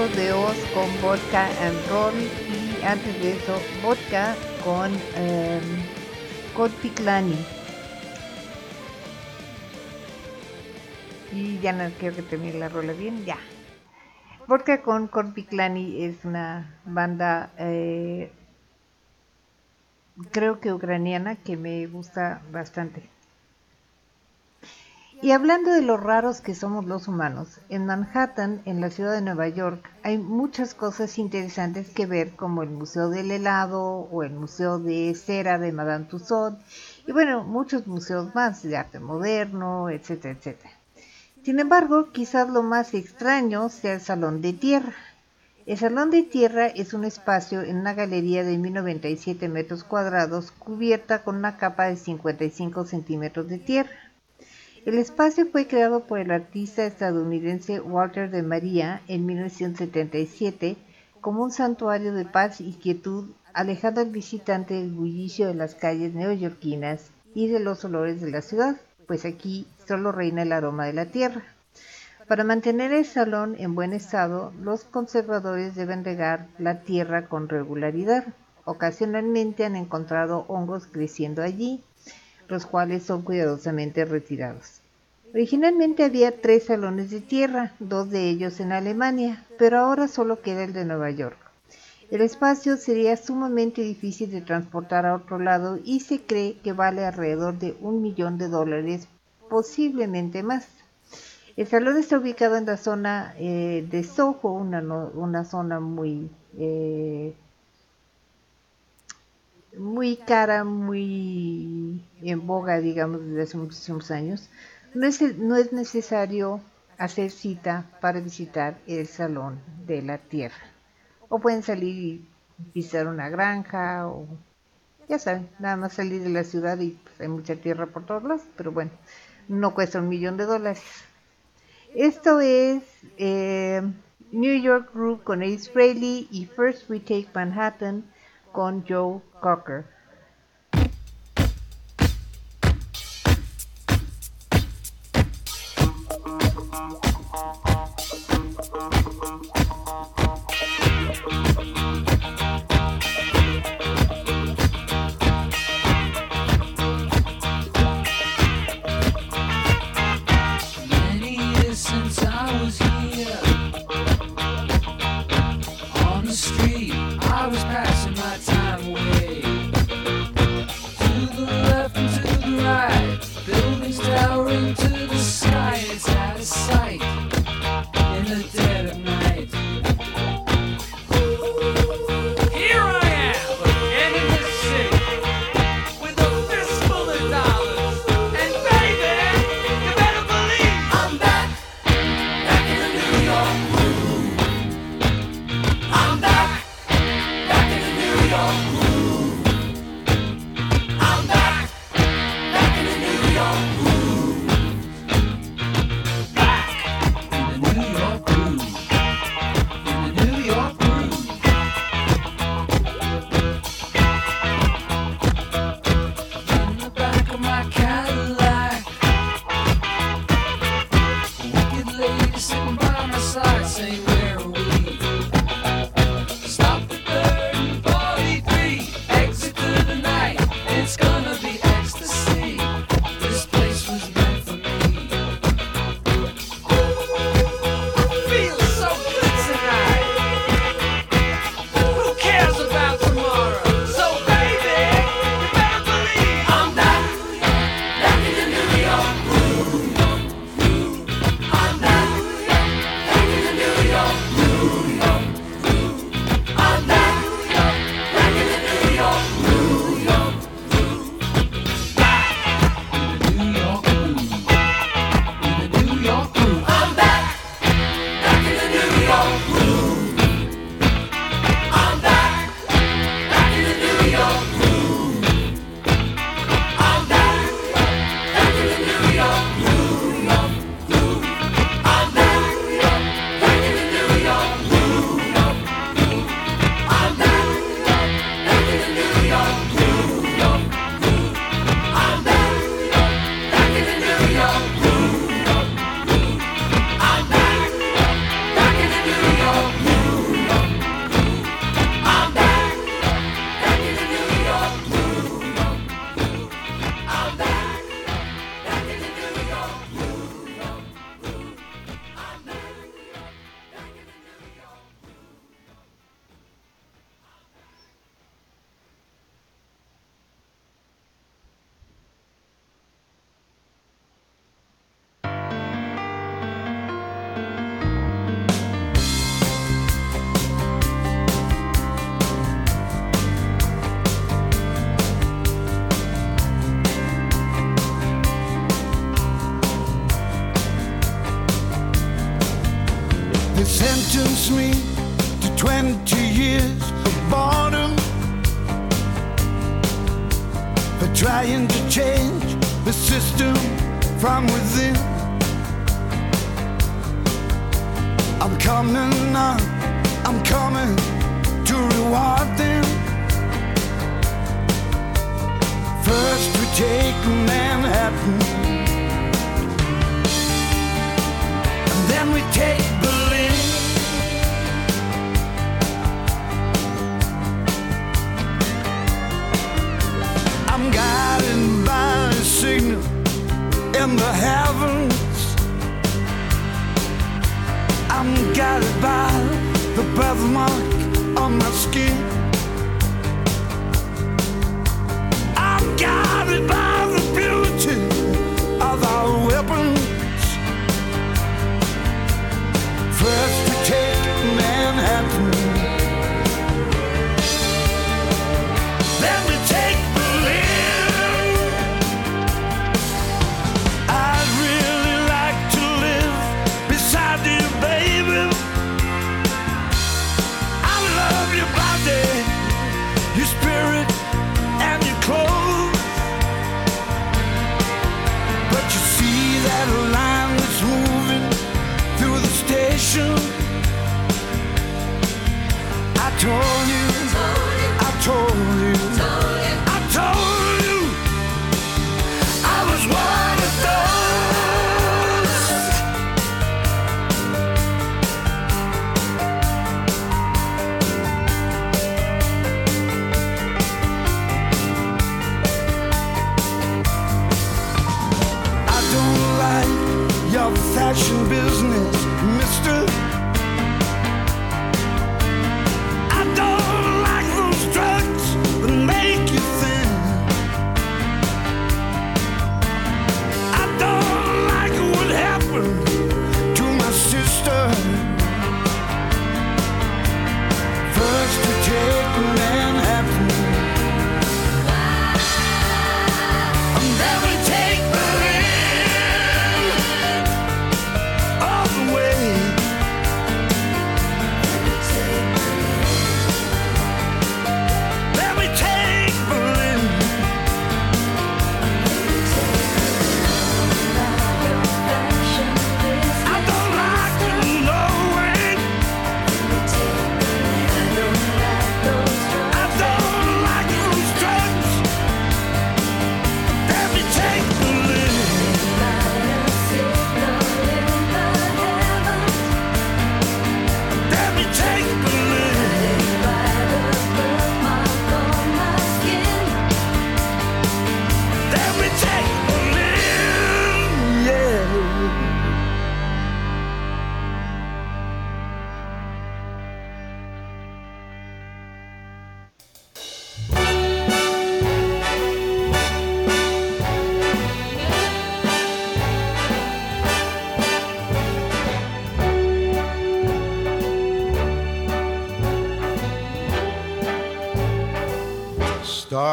De Oz con Vodka and Roll y antes de eso Vodka con eh, Corpiclani. Y ya no quiero que termine la rola bien, ya. Vodka con Corpiclani es una banda eh, creo que ucraniana que me gusta bastante. Y hablando de lo raros que somos los humanos, en Manhattan, en la ciudad de Nueva York, hay muchas cosas interesantes que ver, como el Museo del Helado o el Museo de Cera de Madame Tussauds, y bueno, muchos museos más de arte moderno, etcétera, etcétera. Sin embargo, quizás lo más extraño sea el Salón de Tierra. El Salón de Tierra es un espacio en una galería de 1097 metros cuadrados cubierta con una capa de 55 centímetros de tierra. El espacio fue creado por el artista estadounidense Walter de María en 1977 como un santuario de paz y quietud, alejando al visitante del bullicio de las calles neoyorquinas y de los olores de la ciudad, pues aquí solo reina el aroma de la tierra. Para mantener el salón en buen estado, los conservadores deben regar la tierra con regularidad. Ocasionalmente han encontrado hongos creciendo allí, los cuales son cuidadosamente retirados. Originalmente había tres salones de tierra, dos de ellos en Alemania, pero ahora solo queda el de Nueva York. El espacio sería sumamente difícil de transportar a otro lado y se cree que vale alrededor de un millón de dólares, posiblemente más. El salón está ubicado en la zona eh, de Soho, una, zona muy eh, muy cara, muy en boga, digamos, desde hace muchísimos años. No es, necesario hacer cita para visitar el Salón de la Tierra. O pueden salir y visitar una granja, o ya saben, nada más salir de la ciudad y pues, hay mucha tierra por todos lados, pero bueno, no cuesta un millón de dólares. Esto es eh, New York Group con Ace Frehley y First We Take Manhattan con Joe Cocker.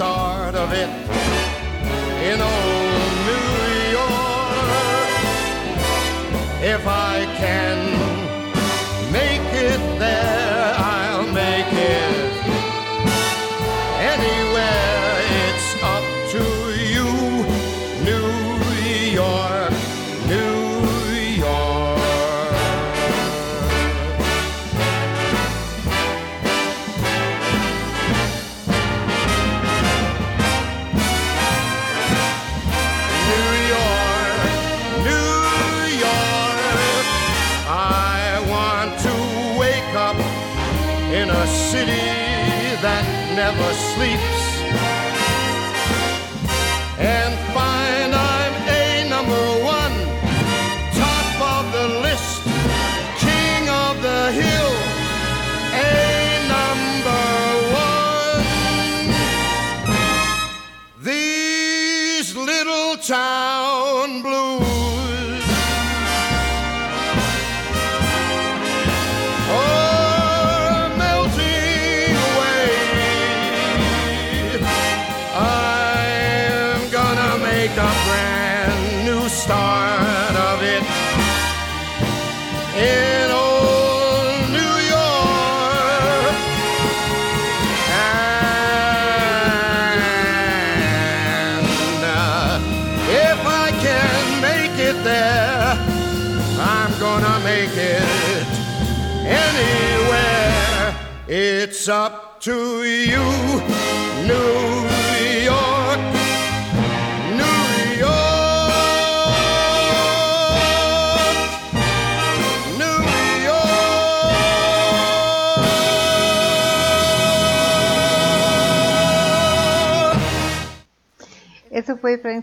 start of it in old New York. If I can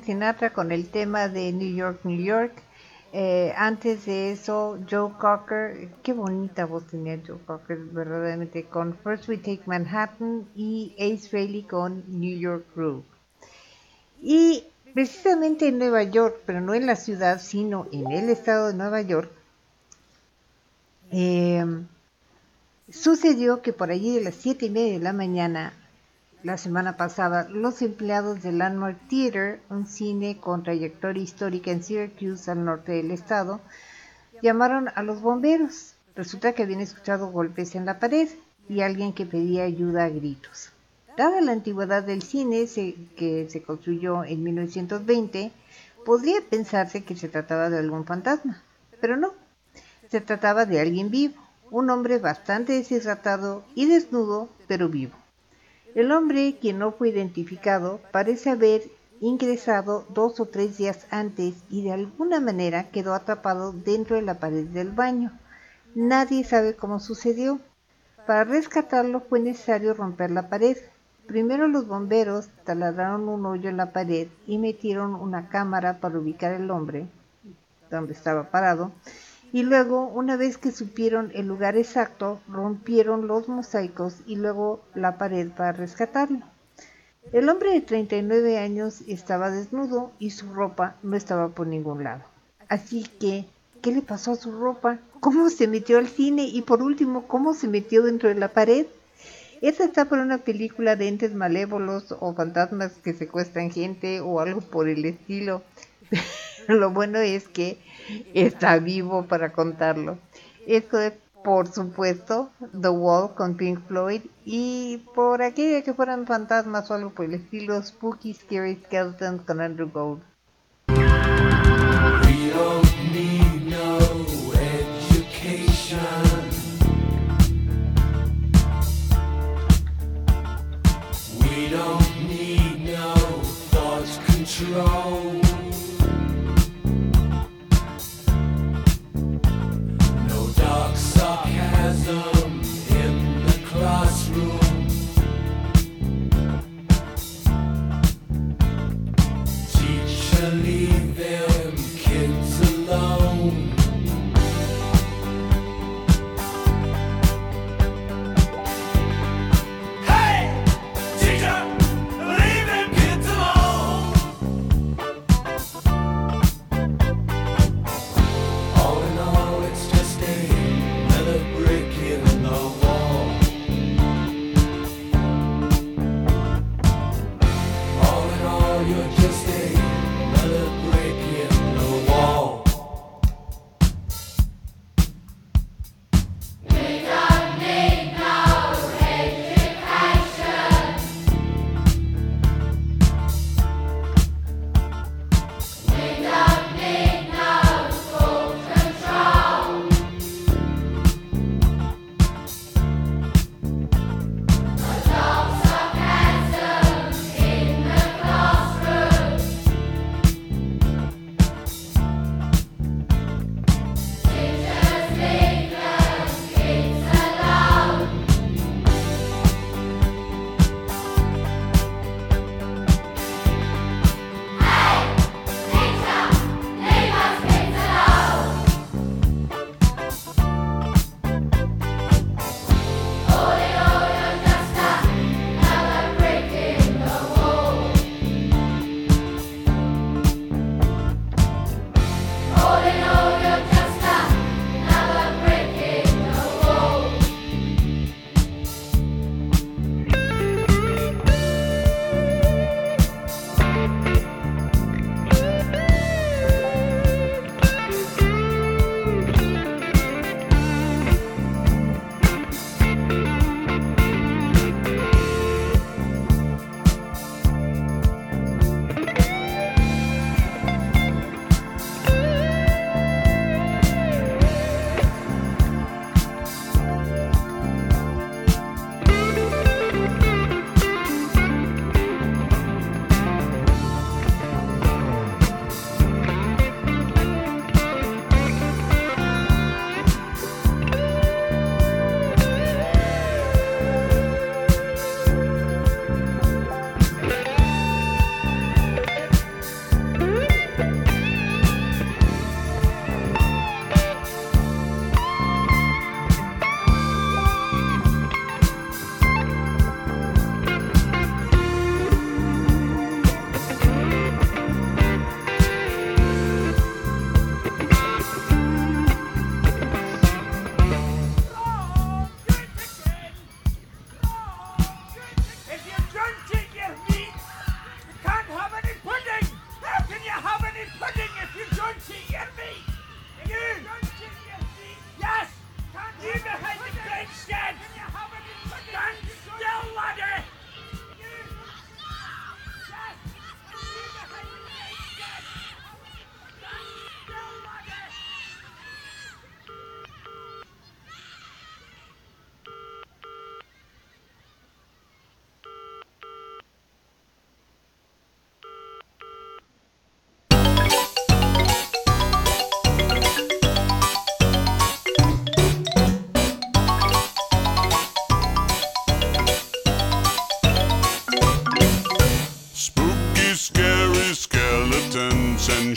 Sinatra con el tema de New York, New York. Eh, antes de eso, Joe Cocker, qué bonita voz tenía Joe Cocker, verdaderamente, con First We Take Manhattan y Ace Frehley con New York Groove. Y precisamente en Nueva York, pero no en la ciudad, sino en el estado de Nueva York, eh, sucedió que por allí de las siete y media de la mañana la semana pasada, los empleados del Landmark Theater, un cine con trayectoria histórica en Syracuse, al norte del estado, llamaron a los bomberos. Resulta que habían escuchado golpes en la pared y alguien que pedía ayuda a gritos. Dada la antigüedad del cine, se- que se construyó en 1920, podría pensarse que se trataba de algún fantasma, pero no. Se trataba de alguien vivo, un hombre bastante deshidratado y desnudo, pero vivo. El hombre, quien no fue identificado, parece haber ingresado dos o tres días antes y de alguna manera quedó atrapado dentro de la pared del baño. Nadie sabe cómo sucedió. Para rescatarlo fue necesario romper la pared. Primero los bomberos taladraron un hoyo en la pared y metieron una cámara para ubicar el hombre donde estaba parado y luego, una vez que supieron el lugar exacto, rompieron los mosaicos y luego la pared para rescatarlo. El hombre de 39 años estaba desnudo y su ropa no estaba por ningún lado. Así que, ¿qué le pasó a su ropa? ¿Cómo se metió al cine? Y por último, ¿cómo se metió dentro de la pared? Esta está por una película de entes malévolos o fantasmas que secuestran gente o algo por el estilo. (laughs) (laughs) Lo bueno es que está vivo para contarlo. Esto es, por supuesto, The Wall con Pink Floyd y por aquella que fueran fantasmas o algo por el estilo, Spooky Scary Skeletons con Andrew Gold. We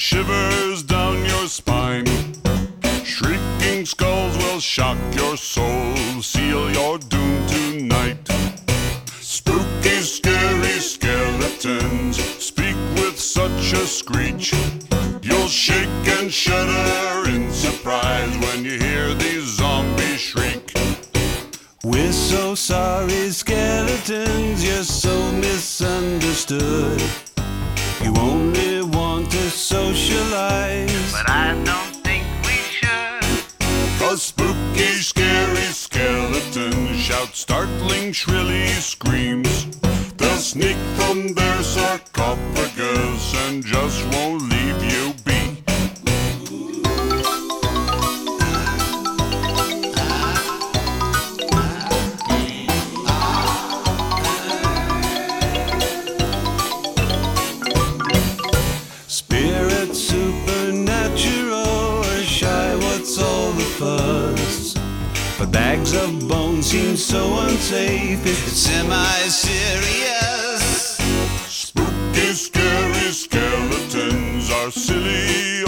shivers down your spine. Shrieking skulls will shock your soul, seal your doom tonight. Spooky, scary skeletons speak with such a screech. You'll shake and shudder in surprise when you hear these zombies shriek. We're so sorry, skeletons, you're so misunderstood. You only socialize. But I don't think we should. A spooky, scary skeleton shouts startling, shrilly screams. They'll sneak from their sarcophagus and just won't But of bones seem so unsafe. It's semi-serious. Spooky, scary skeletons are silly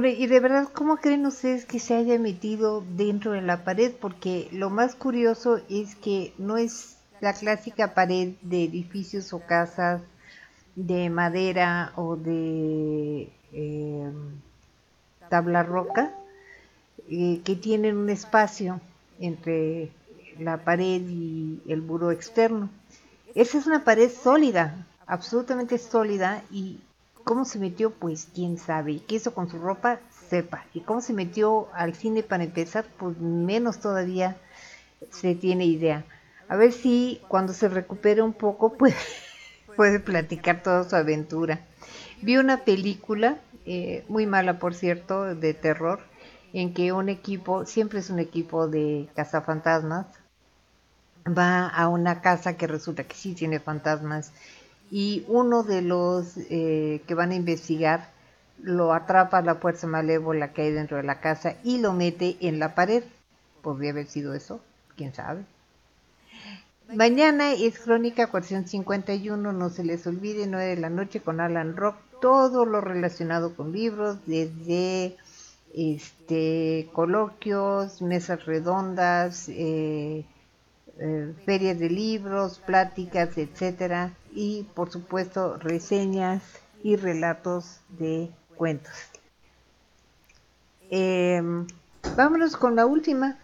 Bueno, y de verdad, ¿cómo creen ustedes que se haya metido dentro de la pared? Porque lo más curioso es que no es la clásica pared de edificios o casas de madera o de eh, tabla roca eh, que tienen un espacio entre la pared y el muro externo. Esa es una pared sólida, absolutamente sólida y cómo se metió, pues quién sabe. ¿Qué hizo con su ropa? Sepa. Y cómo se metió al cine para empezar, pues menos todavía se tiene idea. A ver si cuando se recupere un poco (laughs) puede, puede platicar toda su aventura. Vi una película, eh, muy mala por cierto, de terror, en que un equipo, siempre es un equipo de cazafantasmas, va a una casa que resulta que sí tiene fantasmas y uno de los eh, que van a investigar lo atrapa a la fuerza malévola que hay dentro de la casa y lo mete en la pared. Podría haber sido eso, quién sabe. Mañana es Crónica 451, no se les olvide, 9 de la noche con Alan Rock, todo lo relacionado con libros, desde este coloquios, mesas redondas, eh, eh, ferias de libros, pláticas, etcétera, y por supuesto reseñas y relatos de cuentos. Em, vámonos con la última,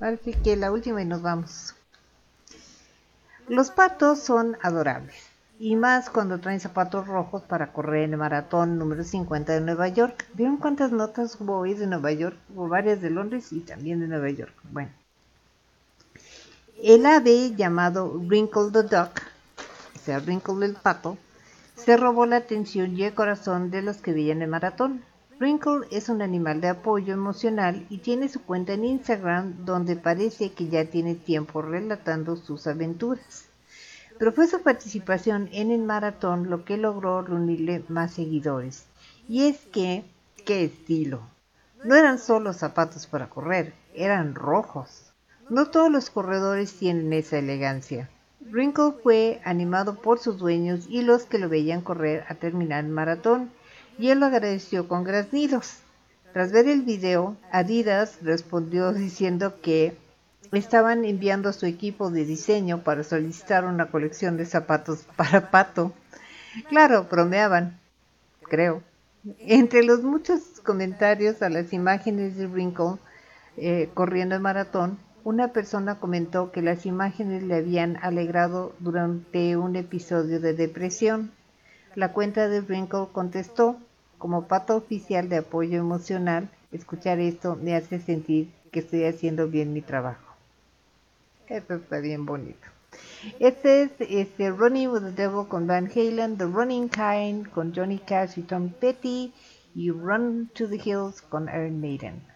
parece que la última y nos vamos. Los patos son adorables, y más cuando traen zapatos rojos para correr en el maratón número 50 de Nueva York. ¿Vieron cuántas notas hubo hoy de Nueva York? Hubo varias de Londres y también de Nueva York. Bueno, el ave llamado Wrinkle the Duck, o sea, Wrinkle el pato, se robó la atención y el corazón de los que veían el maratón. Wrinkle es un animal de apoyo emocional y tiene su cuenta en Instagram donde parece que ya tiene tiempo relatando sus aventuras. Pero fue su participación en el maratón lo que logró reunirle más seguidores. Y es que, qué estilo. No eran solo zapatos para correr, eran rojos. No todos los corredores tienen esa elegancia. Wrinkle fue animado por sus dueños y los que lo veían correr a terminar el maratón, y él lo agradeció con graznidos. Tras ver el video, Adidas respondió (laughs) diciendo que estaban enviando a su equipo de diseño para solicitar una colección de zapatos (laughs) para Pato. Claro, bromeaban, creo. Entre los muchos comentarios a las imágenes de Wrinkle eh, corriendo el maratón, una persona comentó que las imágenes le habían alegrado durante un episodio de depresión. La cuenta de Wrinkle contestó, como pato oficial de apoyo emocional, escuchar esto me hace sentir que estoy haciendo bien mi trabajo. Esto está bien bonito. Este es este, Running with the Devil con Van Halen, The Running Kind con Johnny Cash y Tom Petty y Run to the Hills con Iron Maiden.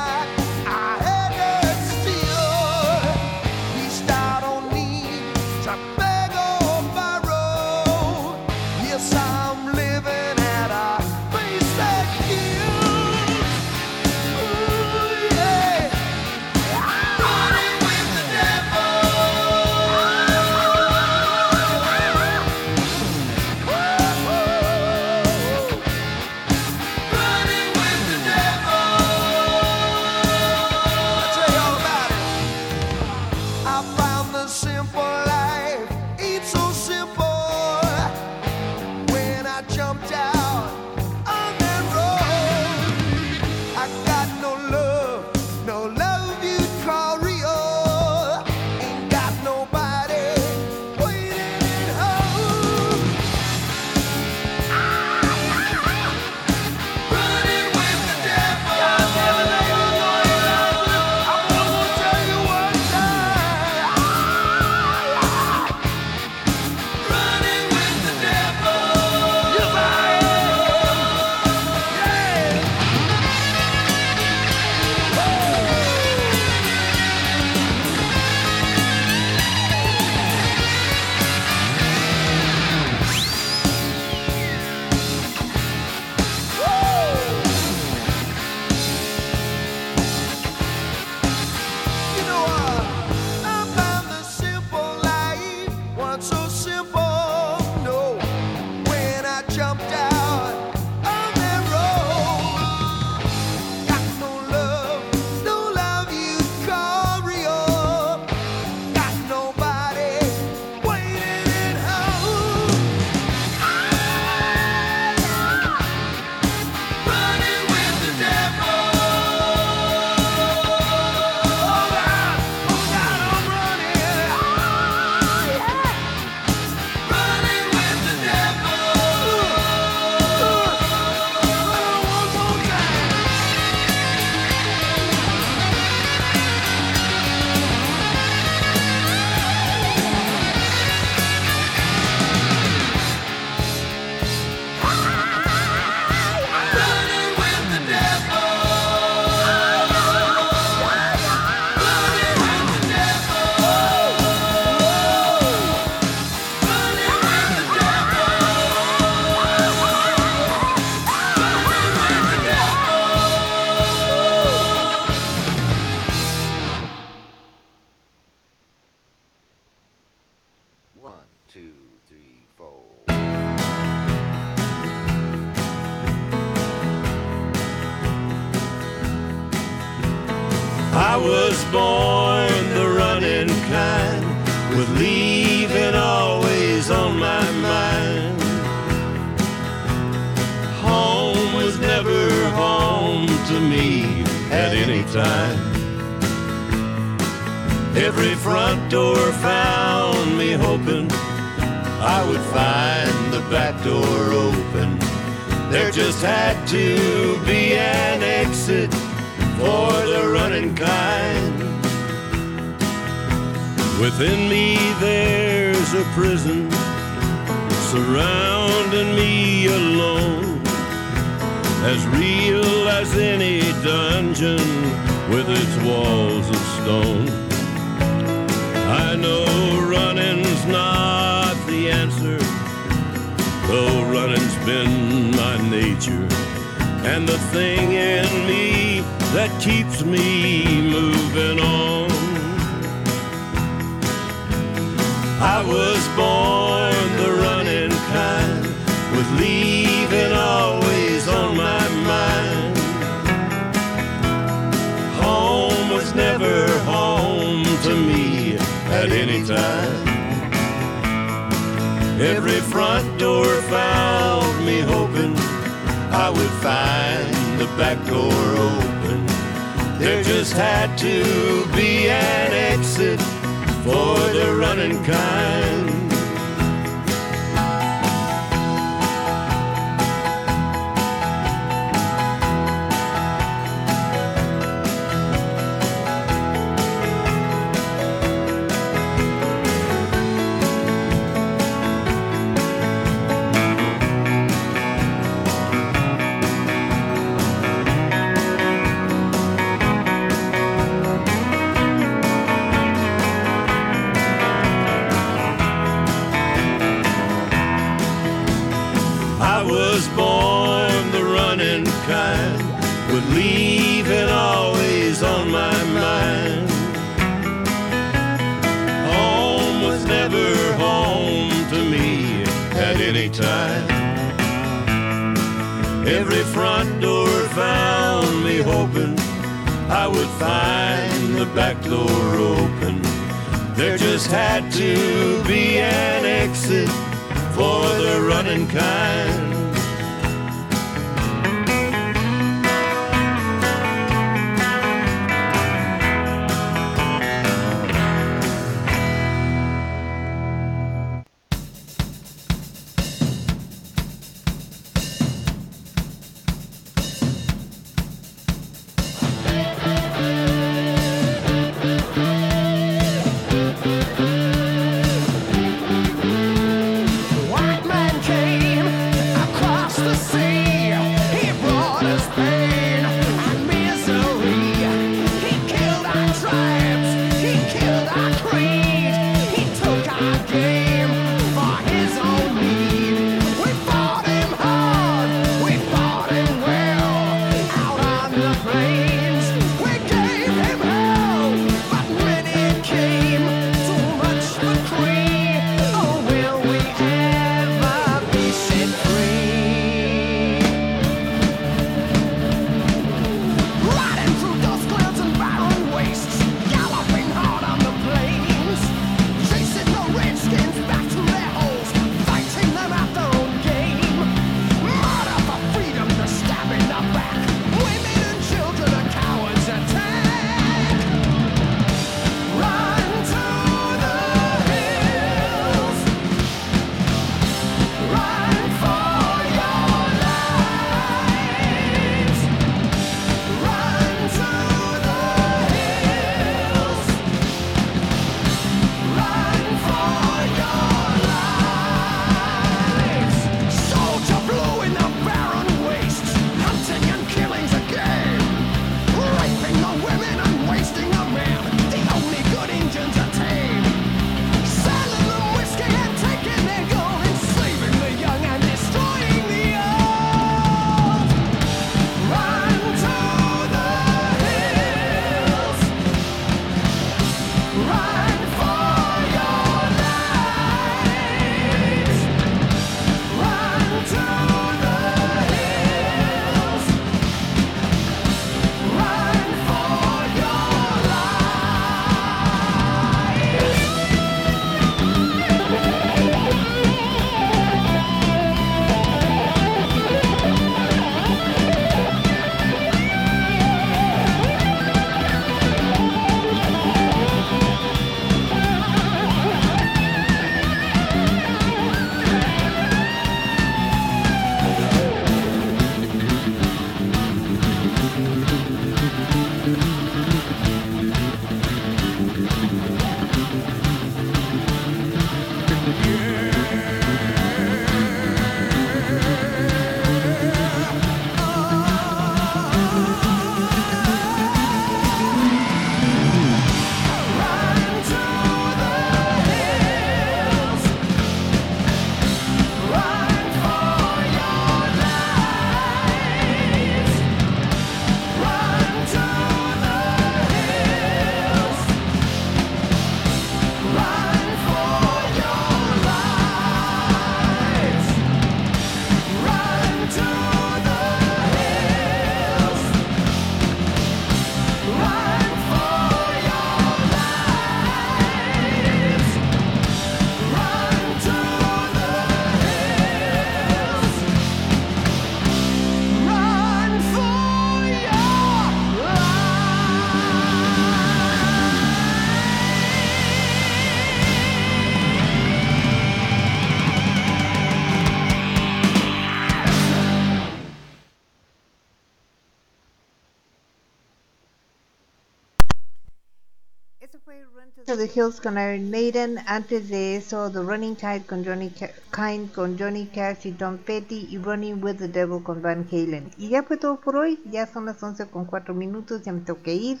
Hills con Iron Maiden, antes de eso The Running Tide con Johnny Ca- Kind con Johnny Cash y Tom Petty y Running with the Devil con Van Halen. Y ya fue todo por hoy, ya son las 11 con 4 minutos, ya me tengo que ir,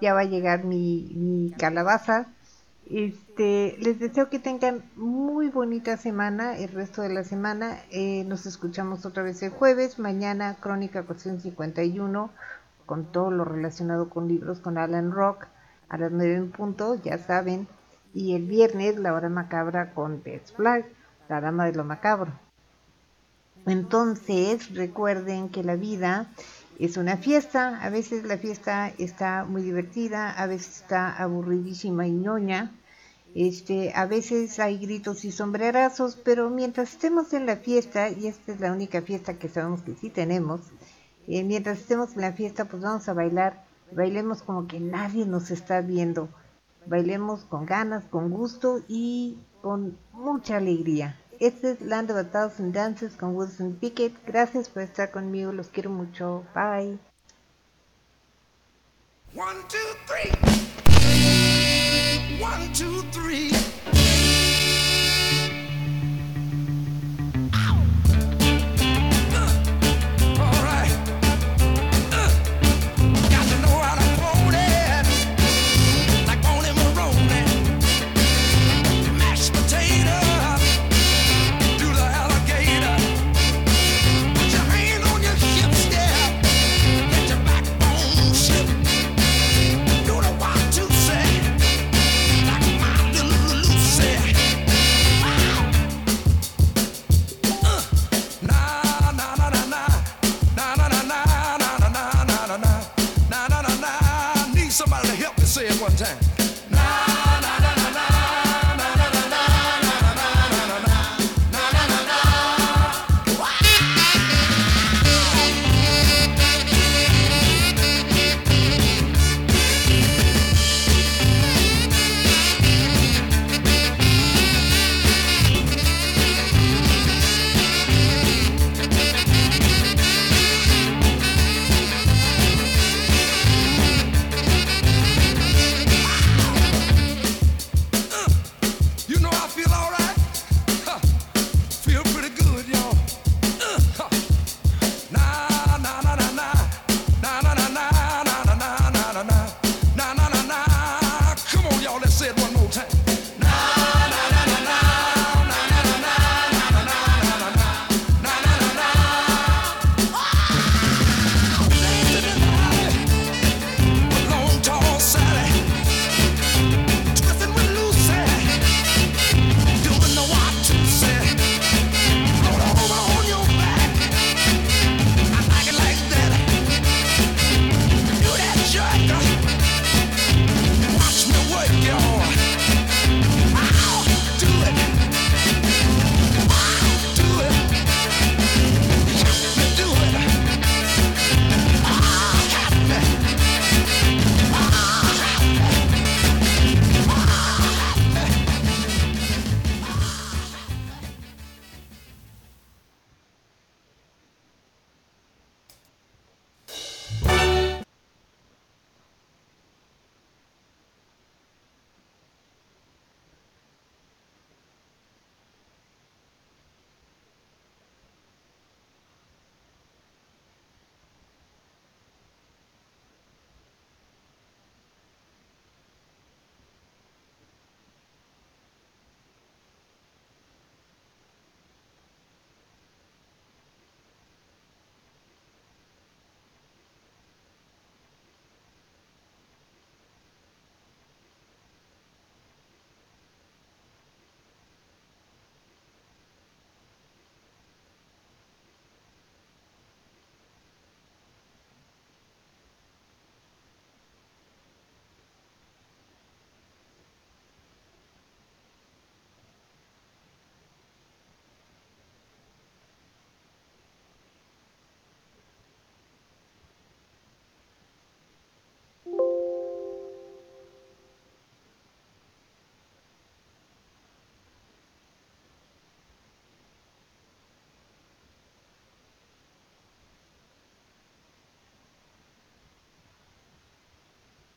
ya va a llegar mi, mi calabaza. Este, les deseo que tengan muy bonita semana, el resto de la semana. Eh, nos escuchamos otra vez el jueves, mañana Crónica Cuestión 51 con todo lo relacionado con libros con Alan Rock a las 9 en punto, ya saben. Y el viernes la hora macabra con Beth Flag, la dama de lo macabro. Entonces recuerden que la vida es una fiesta, a veces la fiesta está muy divertida, a veces está aburridísima y ñoña, este, a veces hay gritos y sombrerazos, pero mientras estemos en la fiesta, y esta es la única fiesta que sabemos que sí tenemos, eh, mientras estemos en la fiesta, pues vamos a bailar, bailemos como que nadie nos está viendo, bailemos con ganas, con gusto y con mucha alegría. Este es Land of a Thousand Dances con Wilson Pickett. Gracias por estar conmigo, los quiero mucho. Bye. One, two, three. One, two, three. One time.